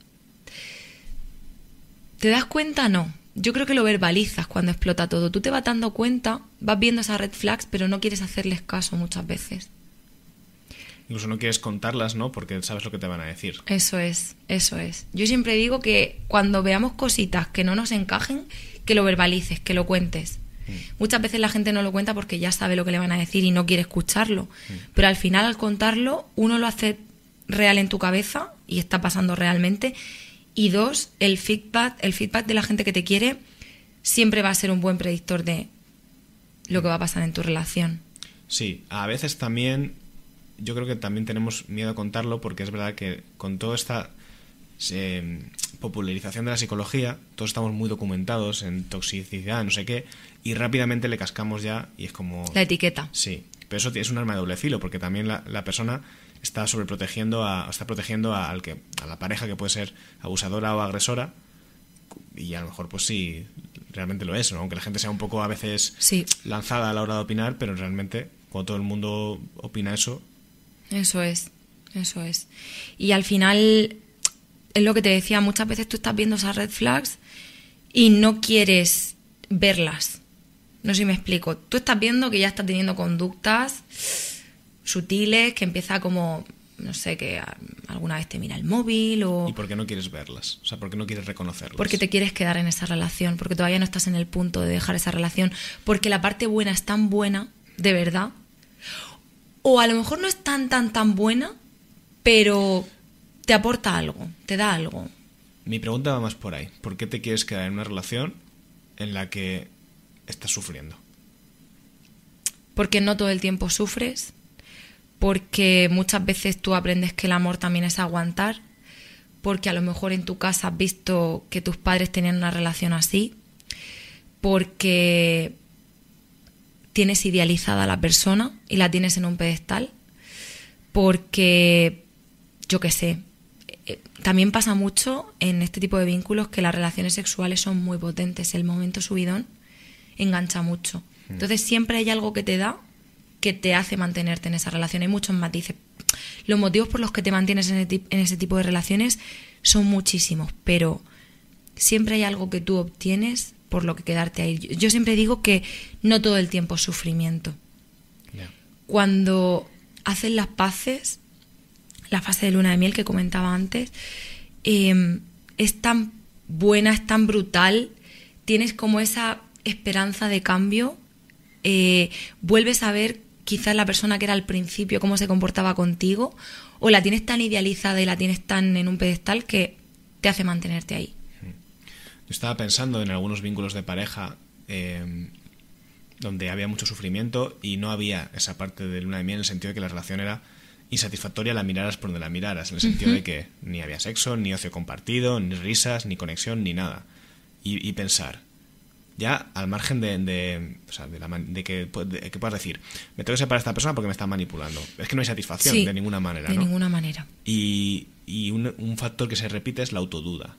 ¿Te das cuenta? No. Yo creo que lo verbalizas cuando explota todo. Tú te vas dando cuenta, vas viendo esas red flags, pero no quieres hacerles caso muchas veces. Incluso no quieres contarlas, ¿no? Porque sabes lo que te van a decir. Eso es, eso es. Yo siempre digo que cuando veamos cositas que no nos encajen, que lo verbalices, que lo cuentes. Mm. Muchas veces la gente no lo cuenta porque ya sabe lo que le van a decir y no quiere escucharlo. Mm. Pero al final, al contarlo, uno lo hace real en tu cabeza y está pasando realmente. Y dos, el feedback, el feedback de la gente que te quiere siempre va a ser un buen predictor de lo que va a pasar en tu relación. Sí, a veces también yo creo que también tenemos miedo a contarlo porque es verdad que con toda esta eh, popularización de la psicología, todos estamos muy documentados en toxicidad, no sé qué, y rápidamente le cascamos ya y es como... La etiqueta. Sí, pero eso es un arma de doble filo porque también la, la persona está sobreprotegiendo a, está protegiendo a, al que, a la pareja que puede ser abusadora o agresora y a lo mejor pues sí realmente lo es, aunque la gente sea un poco a veces lanzada a la hora de opinar, pero realmente cuando todo el mundo opina eso, eso es, eso es. Y al final, es lo que te decía, muchas veces tú estás viendo esas red flags y no quieres verlas. No sé si me explico. Tú estás viendo que ya está teniendo conductas sutiles, que empieza como, no sé, que alguna vez te mira el móvil o... ¿Y por qué no quieres verlas? O sea, ¿por qué no quieres reconocerlas? Porque te quieres quedar en esa relación, porque todavía no estás en el punto de dejar esa relación, porque la parte buena es tan buena, de verdad, o a lo mejor no es tan, tan, tan buena, pero te aporta algo, te da algo. Mi pregunta va más por ahí. ¿Por qué te quieres quedar en una relación en la que estás sufriendo? Porque no todo el tiempo sufres, porque muchas veces tú aprendes que el amor también es aguantar, porque a lo mejor en tu casa has visto que tus padres tenían una relación así, porque tienes idealizada a la persona y la tienes en un pedestal, porque, yo qué sé, eh, también pasa mucho en este tipo de vínculos que las relaciones sexuales son muy potentes, el momento subidón engancha mucho. Hmm. Entonces siempre hay algo que te da que te hace mantenerte en esa relación. Hay muchos matices. Los motivos por los que te mantienes en ese tipo de relaciones son muchísimos, pero siempre hay algo que tú obtienes por lo que quedarte ahí. Yo siempre digo que no todo el tiempo es sufrimiento. Cuando haces las paces, la fase de luna de miel que comentaba antes, em, es tan buena, es tan brutal, tienes como esa esperanza de cambio, eh, vuelves a ver quizás la persona que era al principio, cómo se comportaba contigo, o la tienes tan idealizada y la tienes tan en un pedestal que te hace mantenerte ahí. Yo estaba pensando en algunos vínculos de pareja em, donde había mucho sufrimiento y no había esa parte de luna de miel en el sentido de que la relación era insatisfactoria la miraras por donde la miraras, en el sentido de que ni había sexo, ni ocio compartido, ni risas, ni conexión, ni nada. Y, pensar, ya al margen de, de, o sea, de, la de que, que puedas decir, me tengo que separar de esta persona porque me está manipulando. Es que no hay satisfacción Sí, de ninguna manera, De ¿no? ninguna manera. Y, y un, un factor que se repite es la autoduda.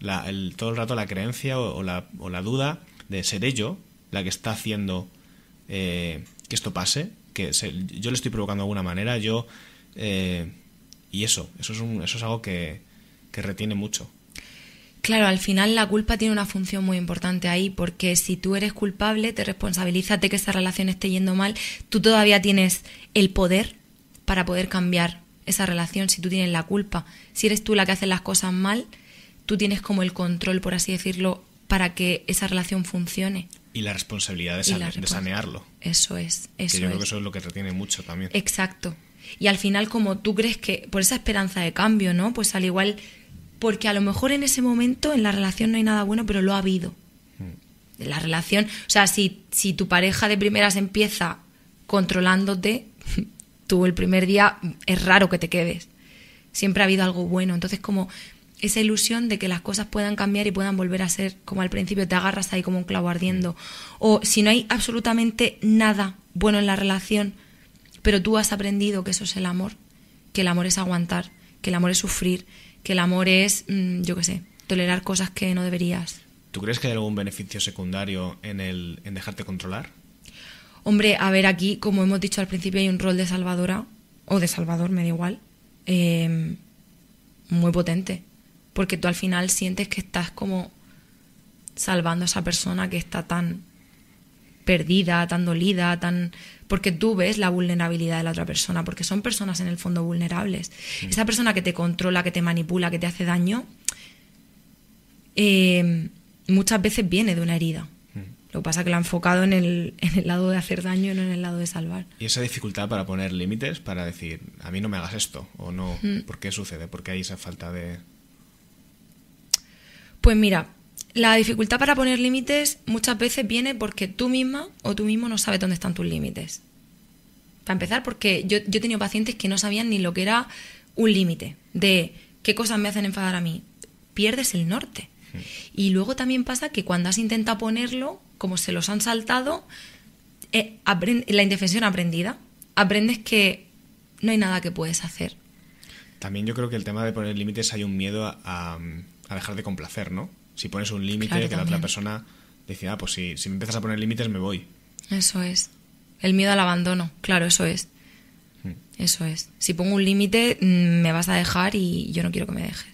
La, el, todo el rato la creencia o, o la, o la duda de seré yo la que está haciendo eh, que esto pase, que se- yo le estoy provocando de alguna manera, yo... eh, y eso, eso es, un, eso es algo que, que retiene mucho. Claro, al final la culpa tiene una función muy importante ahí, porque si tú eres culpable, te responsabilizas de que esa relación esté yendo mal, tú todavía tienes el poder para poder cambiar esa relación si tú tienes la culpa. Si eres tú la que hace las cosas mal, tú tienes como el control, por así decirlo, para que esa relación funcione. Y la responsabilidad de, la sanearlo. Eso es, eso que yo creo es. que eso es lo que retiene mucho también. Exacto. Y al final, como tú crees que, por esa esperanza de cambio, ¿no? Pues al igual, porque a lo mejor en ese momento en la relación no hay nada bueno, pero lo ha habido. En la relación, o sea, si, si tu pareja de primeras empieza controlándote, (laughs) tú el primer día es raro que te quedes. Siempre ha habido algo bueno. Entonces, como esa ilusión de que las cosas puedan cambiar y puedan volver a ser como al principio, te agarras ahí como un clavo ardiendo. O si no hay absolutamente nada bueno en la relación, pero tú has aprendido que eso es el amor, que el amor es aguantar, que el amor es sufrir, que el amor es, mm, yo qué sé, tolerar cosas que no deberías. ¿Tú crees que hay algún beneficio secundario en, el, en dejarte controlar? Hombre, a ver, aquí, como hemos dicho al principio, hay un rol de salvadora, o de salvador, me da igual, eh, muy potente. Porque tú al final sientes que estás como salvando a esa persona que está tan perdida, tan dolida, tan... Porque tú ves la vulnerabilidad de la otra persona, porque son personas en el fondo vulnerables. Esa persona que te controla, que te manipula, que te hace daño, eh, muchas veces viene de una herida. Lo que pasa es que lo ha enfocado en el, en el lado de hacer daño y no en el lado de salvar. Y esa dificultad para poner límites, para decir, a mí no me hagas esto, o no, Mm. ¿por qué sucede? ¿Por qué hay esa falta de...? Pues mira, la dificultad para poner límites muchas veces viene porque tú misma o tú mismo no sabes dónde están tus límites. Para empezar, porque yo, yo he tenido pacientes que no sabían ni lo que era un límite, de qué cosas me hacen enfadar a mí. Pierdes el norte. Y luego también pasa que cuando has intentado ponerlo, como se los han saltado, eh, la indefensión aprendida, aprendes que no hay nada que puedes hacer. También yo creo que el tema de poner límites hay un miedo a, a- a dejar de complacer, ¿no? Si pones un límite, Claro, que la otra persona dice, ah, pues si, si me empiezas a poner límites me voy. Eso es. El miedo al abandono, claro, eso es. Eso es. Si pongo un límite, mm, me vas a dejar y yo no quiero que me dejes.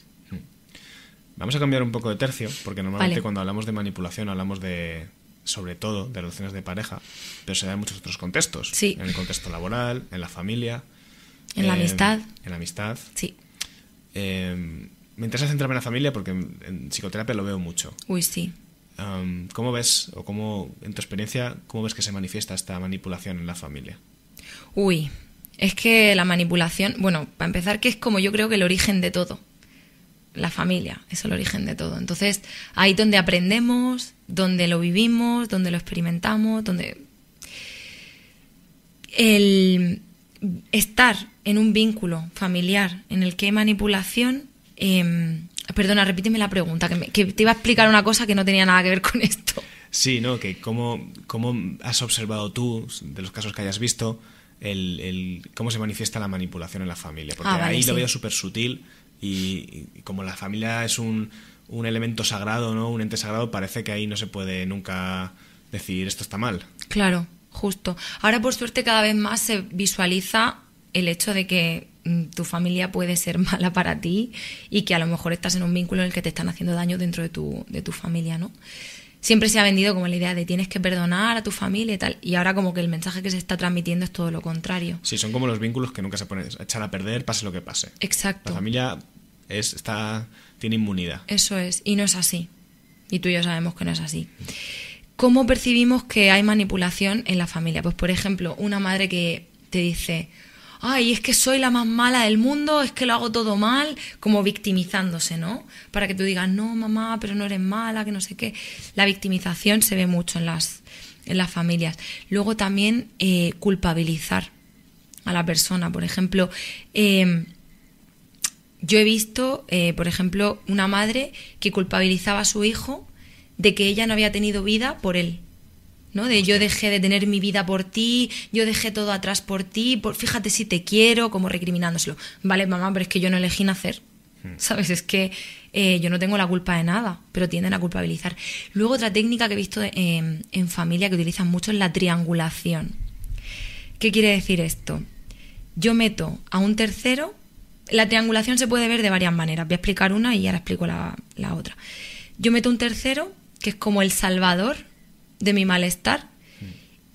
Vamos a cambiar un poco de tercio, porque normalmente Vale. cuando hablamos de manipulación hablamos de, sobre todo, de relaciones de pareja, pero se da en muchos otros contextos. Sí. En el contexto laboral, en la familia. En la eh, amistad. En la amistad. Sí. Eh, me interesa centrarme en la familia porque en, en psicoterapia lo veo mucho. Uy, sí. Um, ¿Cómo ves, o cómo, en tu experiencia, cómo ves que se manifiesta esta manipulación en la familia? Uy, es que la manipulación, bueno, para empezar, que es como yo creo que el origen de todo. La familia, es el origen de todo. Entonces, ahí donde aprendemos, donde lo vivimos, donde lo experimentamos, donde... El estar en un vínculo familiar en el que hay manipulación... em, perdona, repíteme la pregunta, que, me- que te iba a explicar una cosa que no tenía nada que ver con esto. Sí, ¿no? Que cómo, cómo has observado tú, de los casos que hayas visto, el, el- cómo se manifiesta la manipulación en la familia. Porque Ah, vale, ahí sí. lo veo súper sutil y, y como la familia es un, un elemento sagrado, ¿no? Un ente sagrado, parece que ahí no se puede nunca decir esto está mal. Claro, justo. Ahora, por suerte, cada vez más se visualiza el hecho de que mm, tu familia puede ser (laughs) mala para ti y que a lo mejor estás en un vínculo en el que te están haciendo daño dentro de tu, de tu familia, ¿no? Siempre se ha vendido como la idea de tienes que perdonar a tu familia y tal. Y ahora como que el mensaje que se está transmitiendo es todo lo contrario. Sí, son como los vínculos que nunca se pueden echar a perder, pase lo que pase. Exacto. La familia es, está, tiene inmunidad. Eso es, y no es así. Y tú y yo sabemos que no es así. ¿Cómo percibimos que hay manipulación en la familia? Pues, por ejemplo, una madre que te dice, ay, es que soy la más mala del mundo, es que lo hago todo mal, como victimizándose, ¿no? Para que tú digas, no, mamá, pero no eres mala, que no sé qué. La victimización se ve mucho en las, en las familias. Luego también eh, culpabilizar a la persona. Por ejemplo, eh, yo he visto, eh, por ejemplo, una madre que culpabilizaba a su hijo de que ella no había tenido vida por él. ¿No? De yo dejé de tener mi vida por ti, yo dejé todo atrás por ti, por, fíjate si te quiero, como recriminándoselo. Vale, mamá, pero es que yo no elegí nacer. Hmm. ¿Sabes? Es que eh, yo no tengo la culpa de nada, pero tienden a culpabilizar. Luego otra técnica que he visto en, en familia que utilizan mucho es la triangulación. ¿Qué quiere decir esto? Yo meto a un tercero, la triangulación se puede ver de varias maneras, voy a explicar una y ahora explico la, la otra. Yo meto un tercero, que es como el salvador de mi malestar,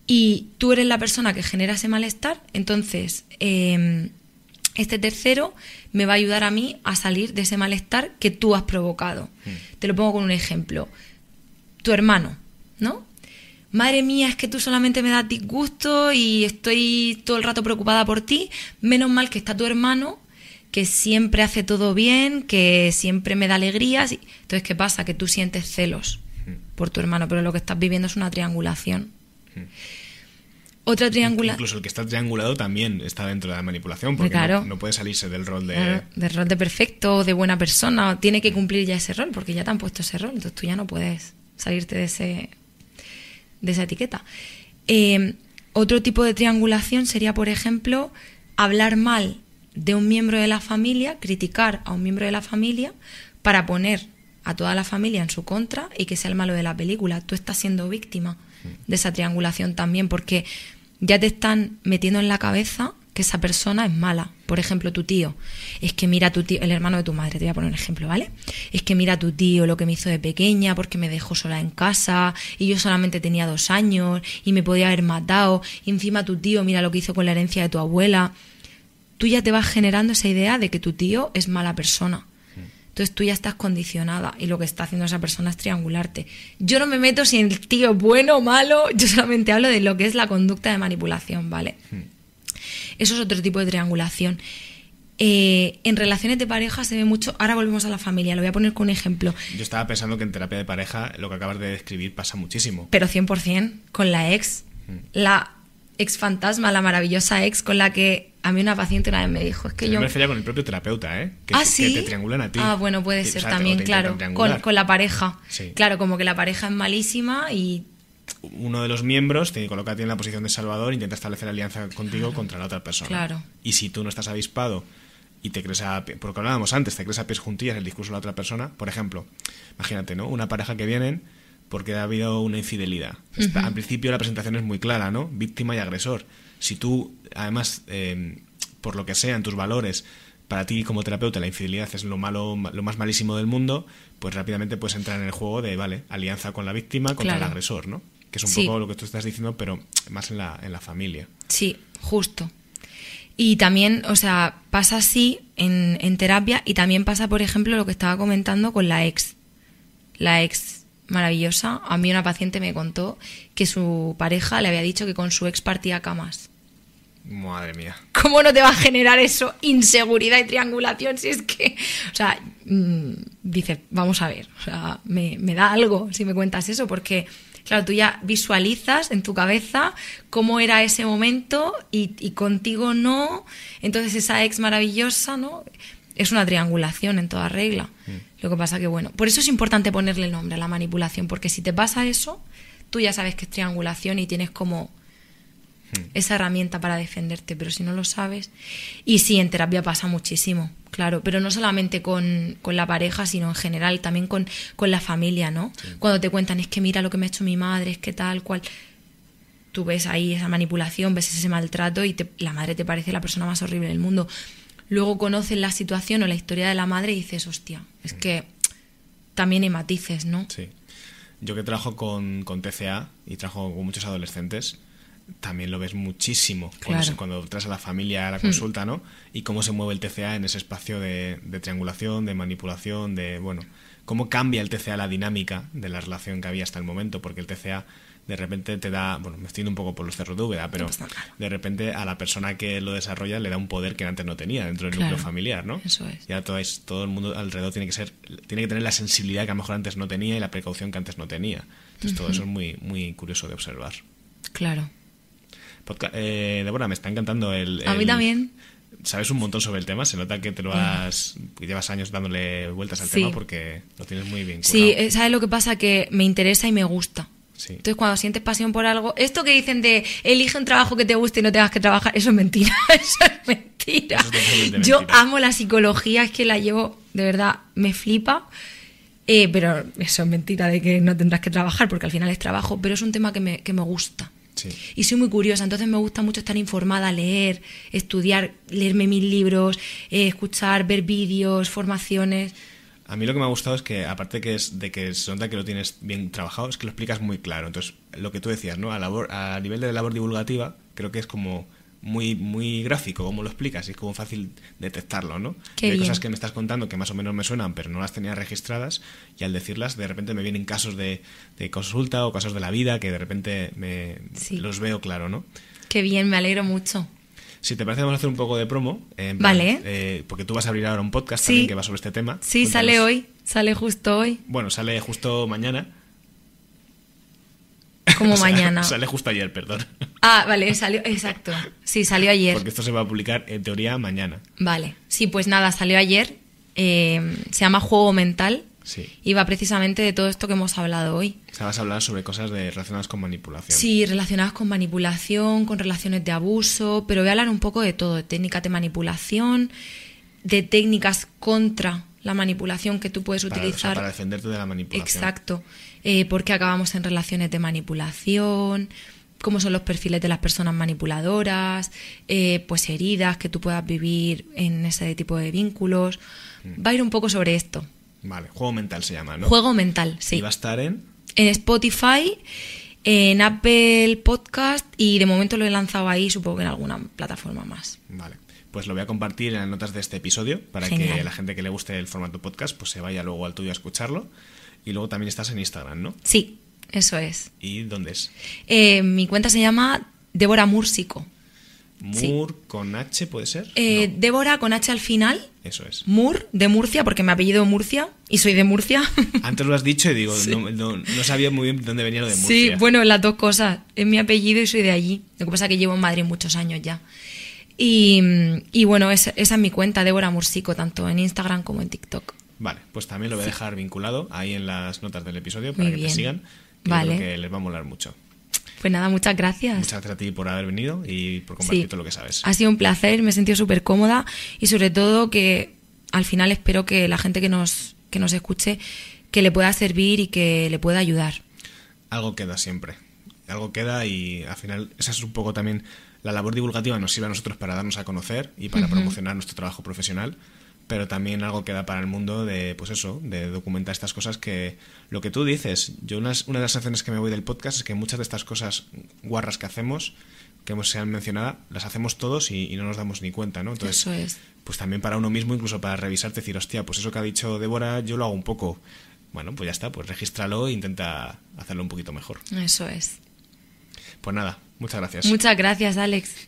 y tú eres la persona que genera ese malestar, entonces em, este tercero me va a ayudar a mí a salir de ese malestar que tú has provocado. Mm. Te lo pongo con un ejemplo. Tu hermano, ¿no? Madre mía, es que tú solamente me das disgusto y estoy todo el rato preocupada por ti. Menos mal que está tu hermano, que siempre hace todo bien, que siempre me da alegrías. Entonces, ¿qué pasa? Que tú sientes celos. Por tu hermano, pero lo que estás viviendo es una triangulación. Mm. Otra triangulación. Incluso el que está triangulado también está dentro de la manipulación, porque no, puede salirse del rol de. del rol de perfecto, de buena persona. Tiene que cumplir ya ese rol, porque ya te han puesto ese rol. Entonces tú ya no puedes salirte de, ese, de esa etiqueta. Eh, otro tipo de triangulación sería, por ejemplo, hablar mal de un miembro de la familia, criticar a un miembro de la familia para poner a toda la familia en su contra y que sea el malo de la película. Tú estás siendo víctima de esa triangulación también, porque ya te están metiendo en la cabeza que esa persona es mala. Por ejemplo, tu tío. Es que mira tu tío, el hermano de tu madre, te voy a poner un ejemplo, ¿vale? Es que mira tu tío lo que me hizo de pequeña porque me dejó sola en casa y yo solamente tenía dos años y me podía haber matado. Y encima tu tío, mira lo que hizo con la herencia de tu abuela. Tú ya te vas generando esa idea de que tu tío es mala persona. Entonces tú ya estás condicionada y lo que está haciendo esa persona es triangularte. Yo no me meto si el tío es bueno o malo, (laughs) yo solamente hablo de lo que es la conducta de manipulación, ¿vale? Hmm. Eso es otro tipo de triangulación. Eh, en relaciones de pareja se ve mucho. Ahora volvemos a la familia, lo voy a poner con un ejemplo. Yo estaba pensando que en terapia de pareja lo que acabas de describir pasa muchísimo. Pero 100%, con la ex. Hmm. La ex fantasma, la maravillosa ex con la que a mí una paciente una vez me dijo, es que yo... Me refería con el propio terapeuta, ¿eh? Que, ¿Ah, sí? que te triangulan a ti. Ah, bueno, puede ser también, claro. Con, la pareja. Claro, como que la pareja es malísima y... Uno de los miembros te coloca a ti en la posición de salvador e intenta establecer alianza contigo contra la otra persona. Claro. Y si tú no estás avispado y te crees a... Porque hablábamos antes, te crees a pies juntillas el discurso de la otra persona. Por ejemplo, imagínate, ¿no? Una pareja que vienen porque ha habido una infidelidad. Al principio la presentación es muy clara, ¿no? Víctima y agresor si tú, además, em, por lo que sea, en tus valores, para ti como terapeuta la infidelidad es lo malo, lo más malísimo del mundo, pues rápidamente puedes entrar en el juego de, vale, alianza con la víctima contra el agresor, ¿no? Que es un poco lo que tú estás diciendo, pero más en la, en la familia. Sí, justo. Y también, o sea, pasa así en, en terapia y también pasa, por ejemplo, lo que estaba comentando con la ex. La ex maravillosa. A mí una paciente me contó que su pareja le había dicho que con su ex partía camas. Madre mía. ¿Cómo no te va a generar eso? Inseguridad y triangulación. Si es que. O sea, mm, dice, vamos a ver. O sea, me, da algo si me cuentas eso, porque, claro, tú ya visualizas en tu cabeza cómo era ese momento y, y contigo no. Entonces, esa ex maravillosa, ¿no? Es una triangulación en toda regla. Lo que pasa que, bueno, por eso es importante ponerle nombre a la manipulación, porque si te pasa eso, tú ya sabes que es triangulación y tienes como Hmm. esa herramienta para defenderte, pero si no lo sabes. Y sí, en terapia pasa muchísimo, claro, pero no solamente con, la pareja, sino en general, también con, la familia, ¿no? Cuando te cuentan, es que mira lo que me ha hecho mi madre, es que tal cual. Tú ves ahí esa manipulación, ves ese maltrato y la madre te parece la persona más horrible del mundo. Luego conoces la situación o la historia de la madre y dices, hostia, es que también hay matices, ¿no? Sí. Yo que trabajo con, con TCA y trabajo con muchos adolescentes, también lo ves muchísimo cuando, traes a la familia a la hmm. consulta, ¿no? Y cómo se mueve el TCA en ese espacio de, triangulación, de manipulación, de, bueno, cómo cambia el TCA la dinámica de la relación que había hasta el momento, porque el TCA de repente te da, bueno, me estoy un poco por los cerros de Úbeda, pero de repente a la persona que lo desarrolla le da un poder que antes no tenía dentro del núcleo familiar, ¿no? Eso es. Ya todo, es, todo el mundo alrededor tiene que ser, tiene que tener la sensibilidad que a lo mejor antes no tenía y la precaución que antes no tenía. Entonces todo eso es muy, muy curioso de observar. Claro. Eh, Débora, me está encantando el, A mí también. sabes un montón sobre el tema, se nota que te lo has que llevas años dándole vueltas al Sí. tema porque lo tienes muy bien. Sí, currado. eh, ¿sabes lo que pasa? Que me interesa y me gusta. Sí. Entonces, cuando sientes pasión por algo, esto que dicen de elige un trabajo que te guste y no tengas que trabajar, eso es mentira. (laughs) Eso es mentira. Eso es totalmente Yo amo la psicología, es que la llevo, de verdad, me flipa. Eh, pero eso es mentira de que no tendrás que trabajar, porque al final es trabajo, pero es un tema que me, que me gusta. Sí. Y soy muy curiosa, entonces me gusta mucho estar informada, leer, estudiar, leerme mil libros, eh, escuchar, ver vídeos, formaciones. A mí lo que me ha gustado es que, aparte que es de que se nota que lo tienes bien trabajado, es que lo explicas muy claro. Entonces, lo que tú decías, ¿no? A, labor, a nivel de labor divulgativa, creo que es como muy, muy gráfico como lo explicas y es como fácil detectarlo, ¿no? Qué Hay bien. cosas que me estás contando que más o menos me suenan, pero no las tenía registradas y al decirlas, de repente me vienen casos de, de consulta o casos de la vida que de repente me Sí. los veo claro, ¿no? Qué bien, me alegro mucho. Si te parece, vamos a hacer un poco de promo. eh, Vale. eh, porque tú vas a abrir ahora un podcast Sí. también que va sobre este tema. Sí, Cuéntanos. sale hoy, sale justo hoy, Bueno, sale justo mañana. como (laughs) O sea, mañana. Sale justo ayer, perdón. Ah, vale, salió, exacto. Sí, salió ayer. Porque esto se va a publicar en teoría mañana. Vale, sí, pues nada, salió ayer. eh, se llama Juego Mental Sí. y va precisamente de todo esto que hemos hablado hoy. O sea, vas a hablar sobre cosas de, relacionadas con manipulación. Sí, relacionadas con manipulación, con relaciones de abuso, pero voy a hablar un poco de todo, de técnicas de manipulación, de técnicas contra la manipulación que tú puedes Para, o sea, utilizar. para defenderte de la manipulación. Exacto. Eh, ¿Por qué acabamos en relaciones de manipulación? ¿Cómo son los perfiles de las personas manipuladoras? Eh, pues heridas que tú puedas vivir en ese tipo de vínculos. Mm. Va a ir un poco sobre esto. Vale, juego mental se llama, ¿no? Juego mental, Y sí. va a estar en. En Spotify, en Apple Podcast y de momento lo he lanzado ahí, supongo que en alguna plataforma más. Vale. Pues lo voy a compartir en las notas de este episodio para que Genial. la gente que le guste el formato podcast pues se vaya luego al tuyo a escucharlo. Y luego también estás en Instagram, ¿no? Sí, eso es. ¿Y dónde es? Eh, mi cuenta se llama Débora Múrsico. Sí. Moore con H, ¿puede ser? Eh, No, Débora con H al final. eso es. Mur, de Murcia, porque me apellido Murcia y soy de Murcia. (laughs) Antes lo has dicho y digo, no, no- no sabía muy bien de dónde venía lo de Murcia. sí, bueno, las dos cosas. Es mi apellido y soy de allí. Lo que pasa es que llevo en Madrid muchos años ya. Y, y bueno, esa, esa es mi cuenta, Débora Mursico, tanto en Instagram como en TikTok. Vale, pues también lo voy a dejar vinculado ahí en las notas del episodio para Muy que te sigan. Que Vale. creo que les va a molar mucho. Pues nada, muchas gracias. Muchas gracias a ti por haber venido y por compartir Sí. todo lo que sabes. Ha sido un placer, me he sentido súper cómoda y sobre todo que al final espero que la gente que nos, que nos escuche que le pueda servir y que le pueda ayudar. Algo queda siempre. Algo queda y al final esa es un poco también la labor divulgativa nos sirve a nosotros para darnos a conocer y para promocionar nuestro trabajo profesional, pero también algo queda para el mundo de, pues eso, de documentar estas cosas que lo que tú dices, yo unas- una de las sensaciones que me voy del podcast es que muchas de estas cosas guarras que hacemos, que hemos sean mencionadas, las hacemos todos y, y no nos damos ni cuenta, ¿no? Entonces, Eso es. pues también para uno mismo, incluso para revisarte, decir, hostia, pues eso que ha dicho Débora, yo lo hago un poco. Bueno, pues ya está, pues regístralo e intenta hacerlo un poquito mejor. Eso es. Pues nada, muchas gracias. Muchas gracias, Alex.